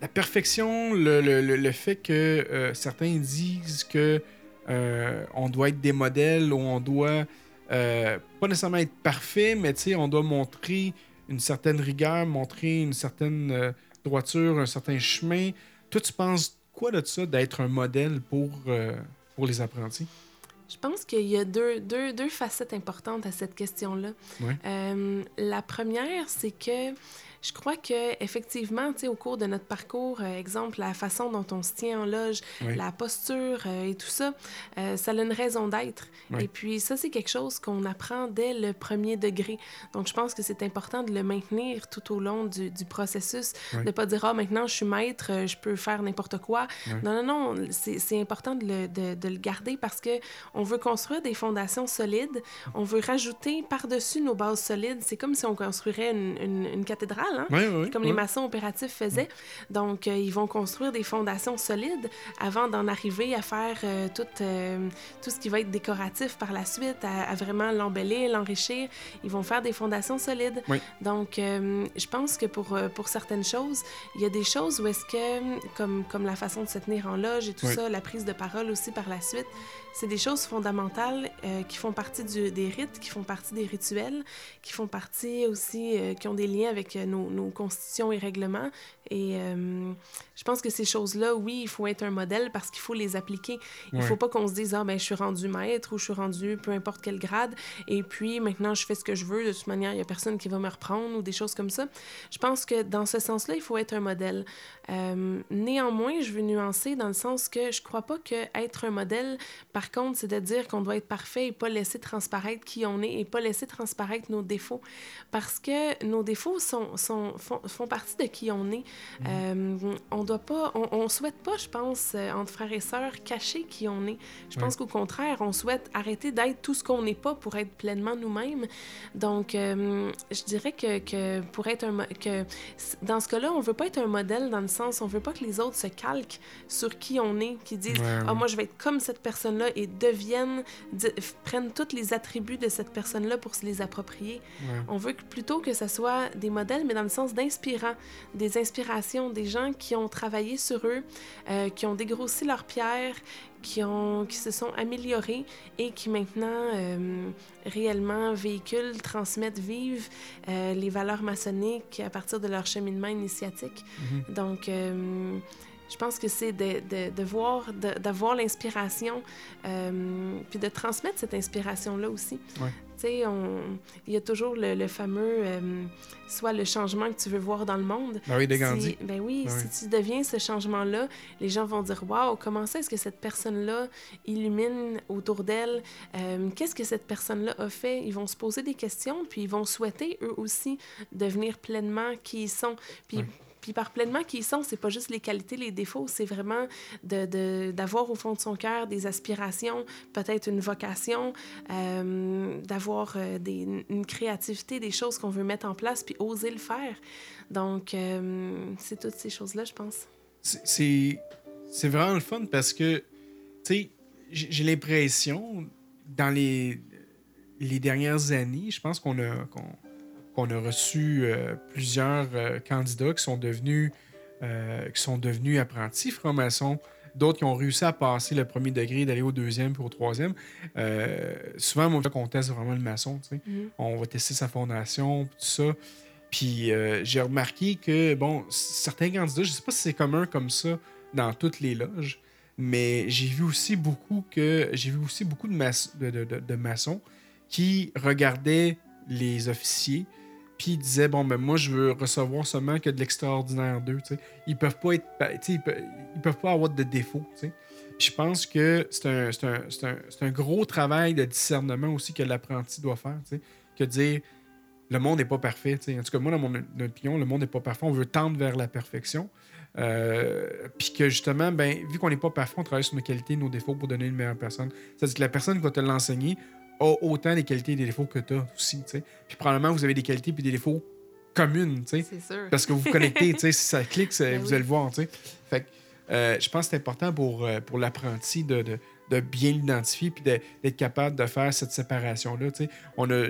la perfection, le, le- fait que euh, certains disent que euh, on doit être des modèles ou on doit pas nécessairement être parfait, mais tu sais, on doit montrer une certaine rigueur, montrer une certaine euh, droiture, un certain chemin. Toi, tu penses quoi de ça, d'être un modèle pour, euh, pour les apprentis? Je pense qu'il y a deux, deux, deux facettes importantes à cette question-là. Ouais. Euh, la première, c'est que je crois que effectivement, tu sais, au cours de notre parcours, euh, exemple, la façon dont on se tient en loge, Oui. la posture euh, et tout ça, euh, ça a une raison d'être. Oui. Et puis ça, c'est quelque chose qu'on apprend dès le premier degré. Donc, je pense que c'est important de le maintenir tout au long du, du processus, Oui. de pas dire ah maintenant je suis maître, je peux faire n'importe quoi. Non, non, non, c'est c'est important de le, de, de le garder parce que on veut construire des fondations solides. On veut rajouter par-dessus nos bases solides. C'est comme si on construirait une, une- une cathédrale, hein? Oui, oui, comme oui. les maçons opératifs faisaient. Donc, euh, ils vont construire des fondations solides avant d'en arriver à faire euh, tout, euh, tout ce qui va être décoratif par la suite, à, à vraiment l'embellir, l'enrichir. Ils vont faire des fondations solides. Donc, je pense que pour, pour certaines choses, il y a des choses où est-ce que, comme, comme la façon de se tenir en loge et tout ça, la prise de parole aussi par la suite, c'est des choses fondamentales euh, qui font partie du- des rites, qui font partie des rituels, qui font partie aussi, euh, qui ont des liens avec euh, nos, nos constitutions et règlements. Et euh, je pense que ces choses-là, oui, il faut être un modèle parce qu'il faut les appliquer. Il Ouais. faut pas qu'on se dise, ah ben je suis rendu maître ou je suis rendu peu importe quel grade, et puis maintenant je fais ce que je veux, de toute manière, il y a personne qui va me reprendre ou des choses comme ça. Je pense que dans ce sens-là, il faut être un modèle. Euh, néanmoins, je veux nuancer dans le sens que je crois pas que être un modèle, par contre, c'est de dire qu'on doit être parfait et pas laisser transparaître qui on est et pas laisser transparaître nos défauts. Parce que nos défauts sont, sont, font, font partie de qui on est. Euh, on doit pas, on, on souhaite pas, je pense, euh, entre frères et sœurs, cacher qui on est. Je pense qu'au contraire, on souhaite arrêter d'être tout ce qu'on n'est pas pour être pleinement nous-mêmes. Donc, euh, je dirais que, que pour être un... que dans ce cas-là, on veut pas être un modèle dans le sens, on veut pas que les autres se calquent sur qui on est, qui disent Ouais, ah moi je vais être comme cette personne-là et deviennent prennent tous les attributs de cette personne-là pour se les approprier. On veut que plutôt que ce soit des modèles, mais dans dans le sens d'inspirant, des inspirations, des gens qui ont travaillé sur eux, euh, qui ont dégrossi leurs pierres, qui, ont, qui se sont améliorés et qui maintenant euh, réellement véhiculent, transmettent, vivent euh, les valeurs maçonniques à partir de leur cheminement initiatique. Mhm. Donc, je pense que c'est de, de, de voir, d'avoir l'inspiration, euh, puis de transmettre cette inspiration-là aussi. Ouais. Sais, il y a toujours le, le fameux, euh, soit le changement que tu veux voir dans le monde. Ben oui, de Gandhi. Si, ben oui, Ben oui. si tu deviens ce changement-là, les gens vont dire Waouh, comment ça est-ce que cette personne-là illumine autour d'elle? Euh, Qu'est-ce que cette personne-là a fait Ils vont se poser des questions, puis ils vont souhaiter eux aussi devenir pleinement qui ils sont. Puis. Puis par pleinement qui ils sont, c'est pas juste les qualités, les défauts, c'est vraiment de- de- d'avoir au fond de son cœur des aspirations, peut-être une vocation, euh, d'avoir euh, une créativité, des choses qu'on veut mettre en place, puis oser le faire. Donc, euh, c'est toutes ces choses-là, je pense. C'est- vraiment le fun parce que, tu sais, j'ai l'impression, dans les, les dernières années, je pense qu'on a, qu'on a reçu euh, plusieurs euh, candidats qui sont devenus, euh, qui sont devenus apprentis francs-maçons, d'autres qui ont réussi à passer le premier degré, d'aller au deuxième puis au troisième. Souvent, moi, on teste vraiment le maçon. Mhm. On va tester sa fondation, tout ça. Puis j'ai remarqué que, bon, certains candidats, je sais pas si c'est commun comme ça dans toutes les loges, mais j'ai vu aussi beaucoup que j'ai vu aussi beaucoup de, mas- de, de- de- de maçons qui regardaient les officiers puis disaient bon ben moi je veux recevoir seulement que de l'extraordinaire d'eux tu sais ils peuvent pas être ils, pe- ils peuvent pas avoir de défauts je pense que c'est un, un- un- un gros travail de discernement aussi que l'apprenti doit faire tu sais que dire le monde n'est pas parfait. tu sais. En tout cas, moi, dans mon opinion, le monde n'est pas parfait. On veut tendre vers la perfection. Euh, Puis que justement, ben, vu qu'on n'est pas parfait, on travaille sur nos qualités, nos défauts pour donner une meilleure personne. C'est-à-dire que la personne qui va te l'enseigner a autant des qualités et des défauts que tu as aussi. Puis probablement, vous avez des qualités et des défauts communes. C'est sûr. Parce que vous vous connectez, si ça clique, Ben vous oui. allez le voir. Fait que, euh, je pense que c'est important pour, euh, pour l'apprenti de, de- de bien l'identifier puis d'être capable de faire cette séparation-là.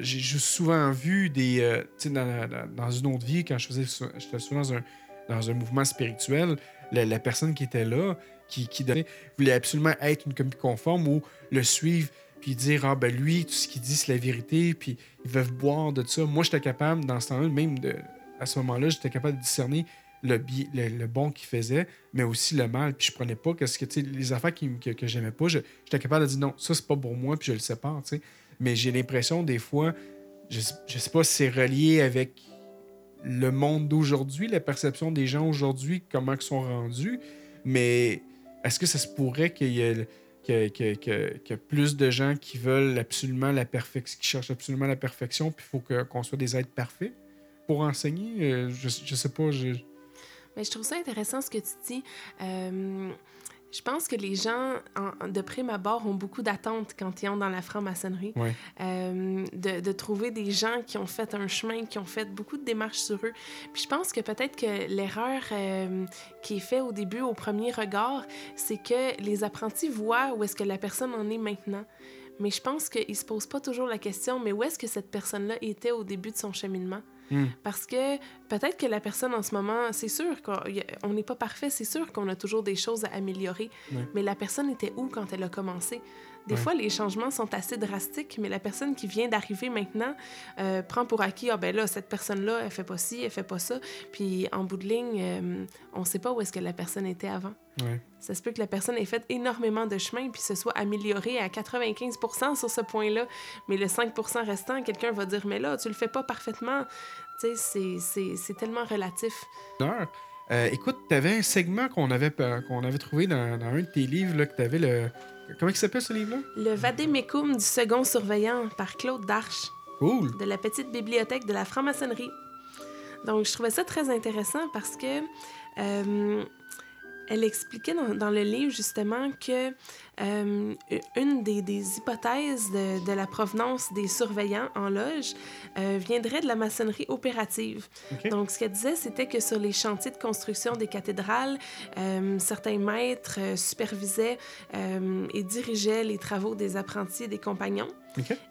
j'ai juste souvent vu des. euh, dans, dans- dans une autre vie, quand je faisais. J'étais souvent dans un, dans un mouvement spirituel, la, la personne qui était là, qui, qui donnait, voulait absolument être une copie conforme ou le suivre puis dire ah ben lui tout ce qu'il dit c'est la vérité puis ils veulent boire de ça. Moi j'étais capable dans ce temps-là même de, à ce moment-là j'étais capable de discerner le, le, le bon qu'il faisait mais aussi le mal puis je prenais pas que sais les affaires qui, que, que j'aimais pas j'étais capable de dire non ça c'est pas pour moi puis je le sépare tu sais. Mais j'ai l'impression des fois je, je sais pas si c'est relié avec le monde d'aujourd'hui la perception des gens aujourd'hui comment ils sont rendus mais est-ce que ça se pourrait qu'il y ait que, que- que plus de gens qui veulent absolument la perfection, qui cherchent absolument la perfection, puis il faut qu'on soit des êtres parfaits pour enseigner? Euh, je, je sais pas. Je... Mais je trouve ça intéressant ce que tu dis. Euh, je pense que les gens, en- de prime abord, ont beaucoup d'attentes quand ils ont dans la franc-maçonnerie. Ouais. Euh, de, de trouver des gens qui ont fait un chemin, qui ont fait beaucoup de démarches sur eux. Puis je pense que peut-être que l'erreur euh, qui est faite au début, au premier regard, c'est que les apprentis voient où est-ce que la personne en est maintenant. Mais je pense qu'ils ne se posent pas toujours la question, mais où est-ce que cette personne-là était au début de son cheminement? Hmm. Parce que peut-être que la personne en ce moment, c'est sûr qu'on n'est pas parfait, c'est sûr qu'on a toujours des choses à améliorer, mais la personne était où quand elle a commencé? Des Ouais. fois, les changements sont assez drastiques, mais la personne qui vient d'arriver maintenant euh, prend pour acquis, ah ben là, cette personne-là, elle fait pas ci, elle fait pas ça. Puis en bout de ligne, euh, on sait pas où est-ce que la personne était avant. Ouais. Ça se peut que la personne ait fait énormément de chemin puis se soit améliorée à 95% sur ce point-là. Mais le 5% restant, quelqu'un va dire Mais là, tu le fais pas parfaitement. Tu sais, c'est- tellement relatif. Euh, écoute, tu avais un segment qu'on avait, qu'on avait trouvé dans, dans un de tes livres, là, que tu avais le. Comment il s'appelle ce livre-là? Le Vadémécum du second surveillant par Claude Darche Cool. de la petite bibliothèque de la franc-maçonnerie. Donc, je trouvais ça très intéressant parce que euh, elle expliquait dans, dans le livre justement que euh, une des, des hypothèses de, de la provenance des surveillants en loge euh, viendrait de la maçonnerie opérative. Donc, ce qu'elle disait, c'était que sur les chantiers de construction des cathédrales, euh, certains maîtres supervisaient et dirigeaient les travaux des apprentis et des compagnons.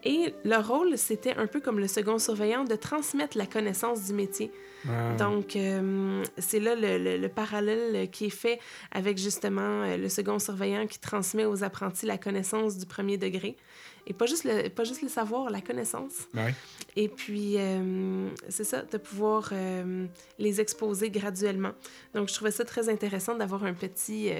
Et leur rôle, c'était un peu comme le second surveillant, de transmettre la connaissance du métier. Ah. Donc, euh, c'est là le, le- le parallèle qui est fait avec justement euh, le second surveillant qui transmet aux apprentis la connaissance du premier degré. Et pas juste le, pas juste le savoir, la connaissance. Ouais. Et puis, euh, c'est ça, de pouvoir les exposer graduellement. Donc, je trouvais ça très intéressant d'avoir un petit,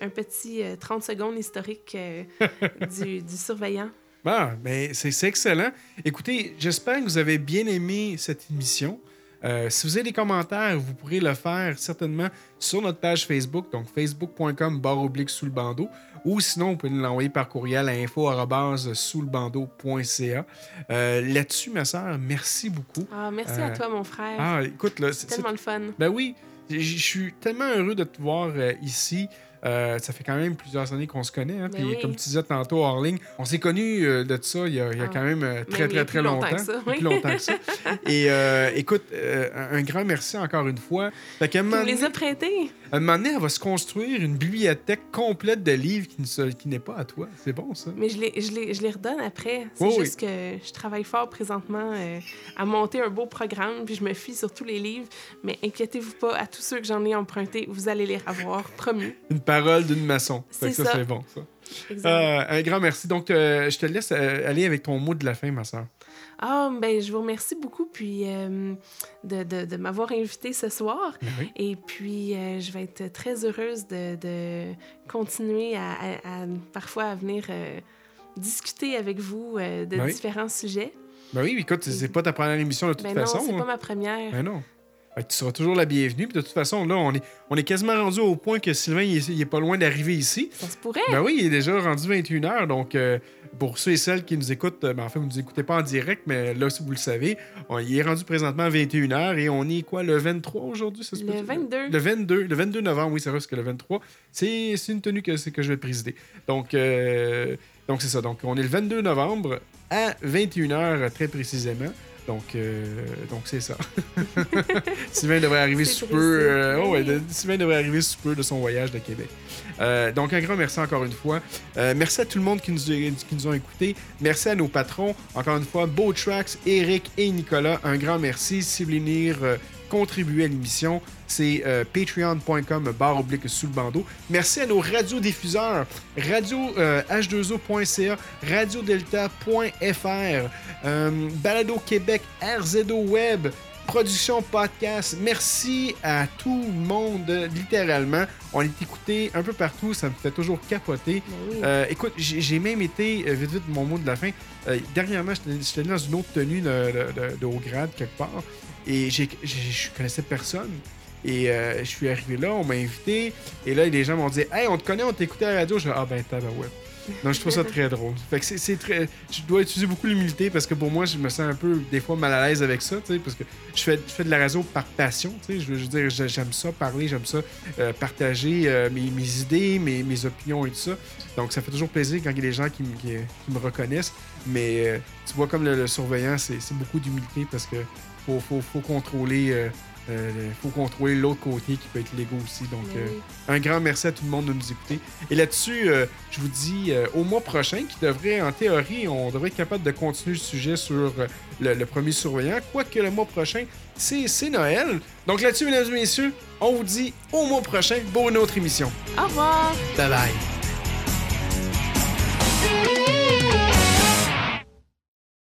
un petit euh, 30 secondes historique du, du surveillant. Bon, ben, c'est excellent. Écoutez, j'espère que vous avez bien aimé cette émission. Euh, si vous avez des commentaires, vous pourrez le faire certainement sur notre page Facebook, donc facebook.com barre oblique sous le bandeau, ou sinon, vous pouvez nous l'envoyer par courriel à info sous le bandeau.ca. Euh, Là-dessus, ma soeur, merci beaucoup. Ah, merci à Euh, toi, mon frère. Ah, écoute, c'est tellement le fun. Ben oui, je suis tellement heureux de te voir ici. Euh, ça fait quand même plusieurs années qu'on se connaît. hein, Ben puis oui. comme tu disais tantôt hors ligne, on s'est connus euh, de ça il y a, il y a Ah. quand même euh, très, Même a très, très plus longtemps longtemps. que ça, Plus longtemps que ça. Et euh, écoute, un grand merci encore une fois. Fait les as prêtés. à un moment donné, elle va se construire une bibliothèque complète de livres qui ne se- qui n'est pas à toi. C'est bon, ça? Mais je les, je les, je les redonne après. C'est oui. juste que je travaille fort présentement à monter un beau programme, puis je me fie sur tous les livres. Mais inquiétez-vous pas, à tous ceux que j'en ai empruntés, vous allez les avoir, promis. Une parole d'une maçon. C'est ça, ça. c'est bon, ça. Euh, un grand merci. Donc, euh, je te laisse euh, aller avec ton mot de la fin, ma soeur. Ah, ben, je vous remercie beaucoup puis, euh, de, de, de m'avoir invité ce soir. Ben oui. Et puis, je vais être très heureuse de, de continuer à, à- à- parfois à venir discuter avec vous de Ben oui. différents sujets. Ben oui, écoute, c'est pas ta première émission de toute Ben façon. non, c'est hein. pas ma première. Ben non. Fait que tu seras toujours la bienvenue. Puis de toute façon, là, on est, on est quasiment rendu au point que Sylvain, il est, il est pas loin d'arriver ici. Ça se pourrait. Ben oui, il est déjà rendu 21h. Donc, euh, pour ceux et celles qui nous écoutent, euh, ben, en fait, vous ne nous écoutez pas en direct, mais là, si vous le savez, on- il est rendu présentement à 21h et on est quoi, le 23 aujourd'hui? ça se Le peut-tu? 22. Le 22, le 22 novembre, oui, c'est vrai, parce que le 23, c'est c'est une tenue que, que je vais présider. Donc, euh, donc c'est ça. Donc, on est le 22 novembre à 21h très précisément. Donc, euh, donc c'est ça. Sylvain devrait arriver sous peu. euh, oh ouais, de- Sylvain devrait arriver sous peu de son voyage de Québec. Euh, donc, un grand merci encore une fois. Euh, merci à tout le monde qui nous, qui nous ont écoutés. Merci à nos patrons. Encore une fois, Beau Tracks, Eric et Nicolas. Un grand merci. Si vous voulez venir contribuer à l'émission, c'est euh, patreon.com barre oblique sous le bandeau. Merci à nos radiodiffuseurs, radio euh, h2o.ca, radiodelta.fr, euh, Balado Québec, RZO Web, Production Podcast. Merci à tout le monde, euh, littéralement. On est écouté un peu partout, ça me fait toujours capoter. Ben oui. Euh, écoute, j'ai même été, euh, vite vite, mon mot de la fin, euh, dernièrement, j'étais dans une autre tenue de, de- de- de haut grade quelque part, et j'ai- je connaissais personne. Et euh, je suis arrivé là, on m'a invité, et là, les gens m'ont dit Hey, on te connaît, on t'écoutait à la radio. Je Ah ben, tabarouette. Donc, je trouve ça très drôle. Fait que c'est- très. Je dois utiliser beaucoup l'humilité parce que pour moi, je me sens un peu, des fois, mal à l'aise avec ça, parce que je fais, je fais de la radio par passion. Je veux dire, j'ai- j'aime ça parler, j'aime ça euh, partager euh, mes, mes idées, mes, mes opinions et tout ça. Donc, ça fait toujours plaisir quand il y a des gens qui, me- reconnaissent. Mais tu vois, comme le, le surveillant, c'est beaucoup d'humilité parce que faut, faut, faut contrôler. euh, euh, faut contrôler l'autre côté qui peut être légaux aussi. Donc, euh, oui. un grand merci à tout le monde de nous écouter. Et là-dessus, je vous dis au mois prochain, qui devrait, en théorie, on devrait être capable de continuer le sujet sur le, le premier surveillant. Quoique le mois prochain, c'est Noël. Donc là-dessus, mesdames et messieurs, on vous dit au mois prochain pour une autre émission. Au revoir. Bye bye.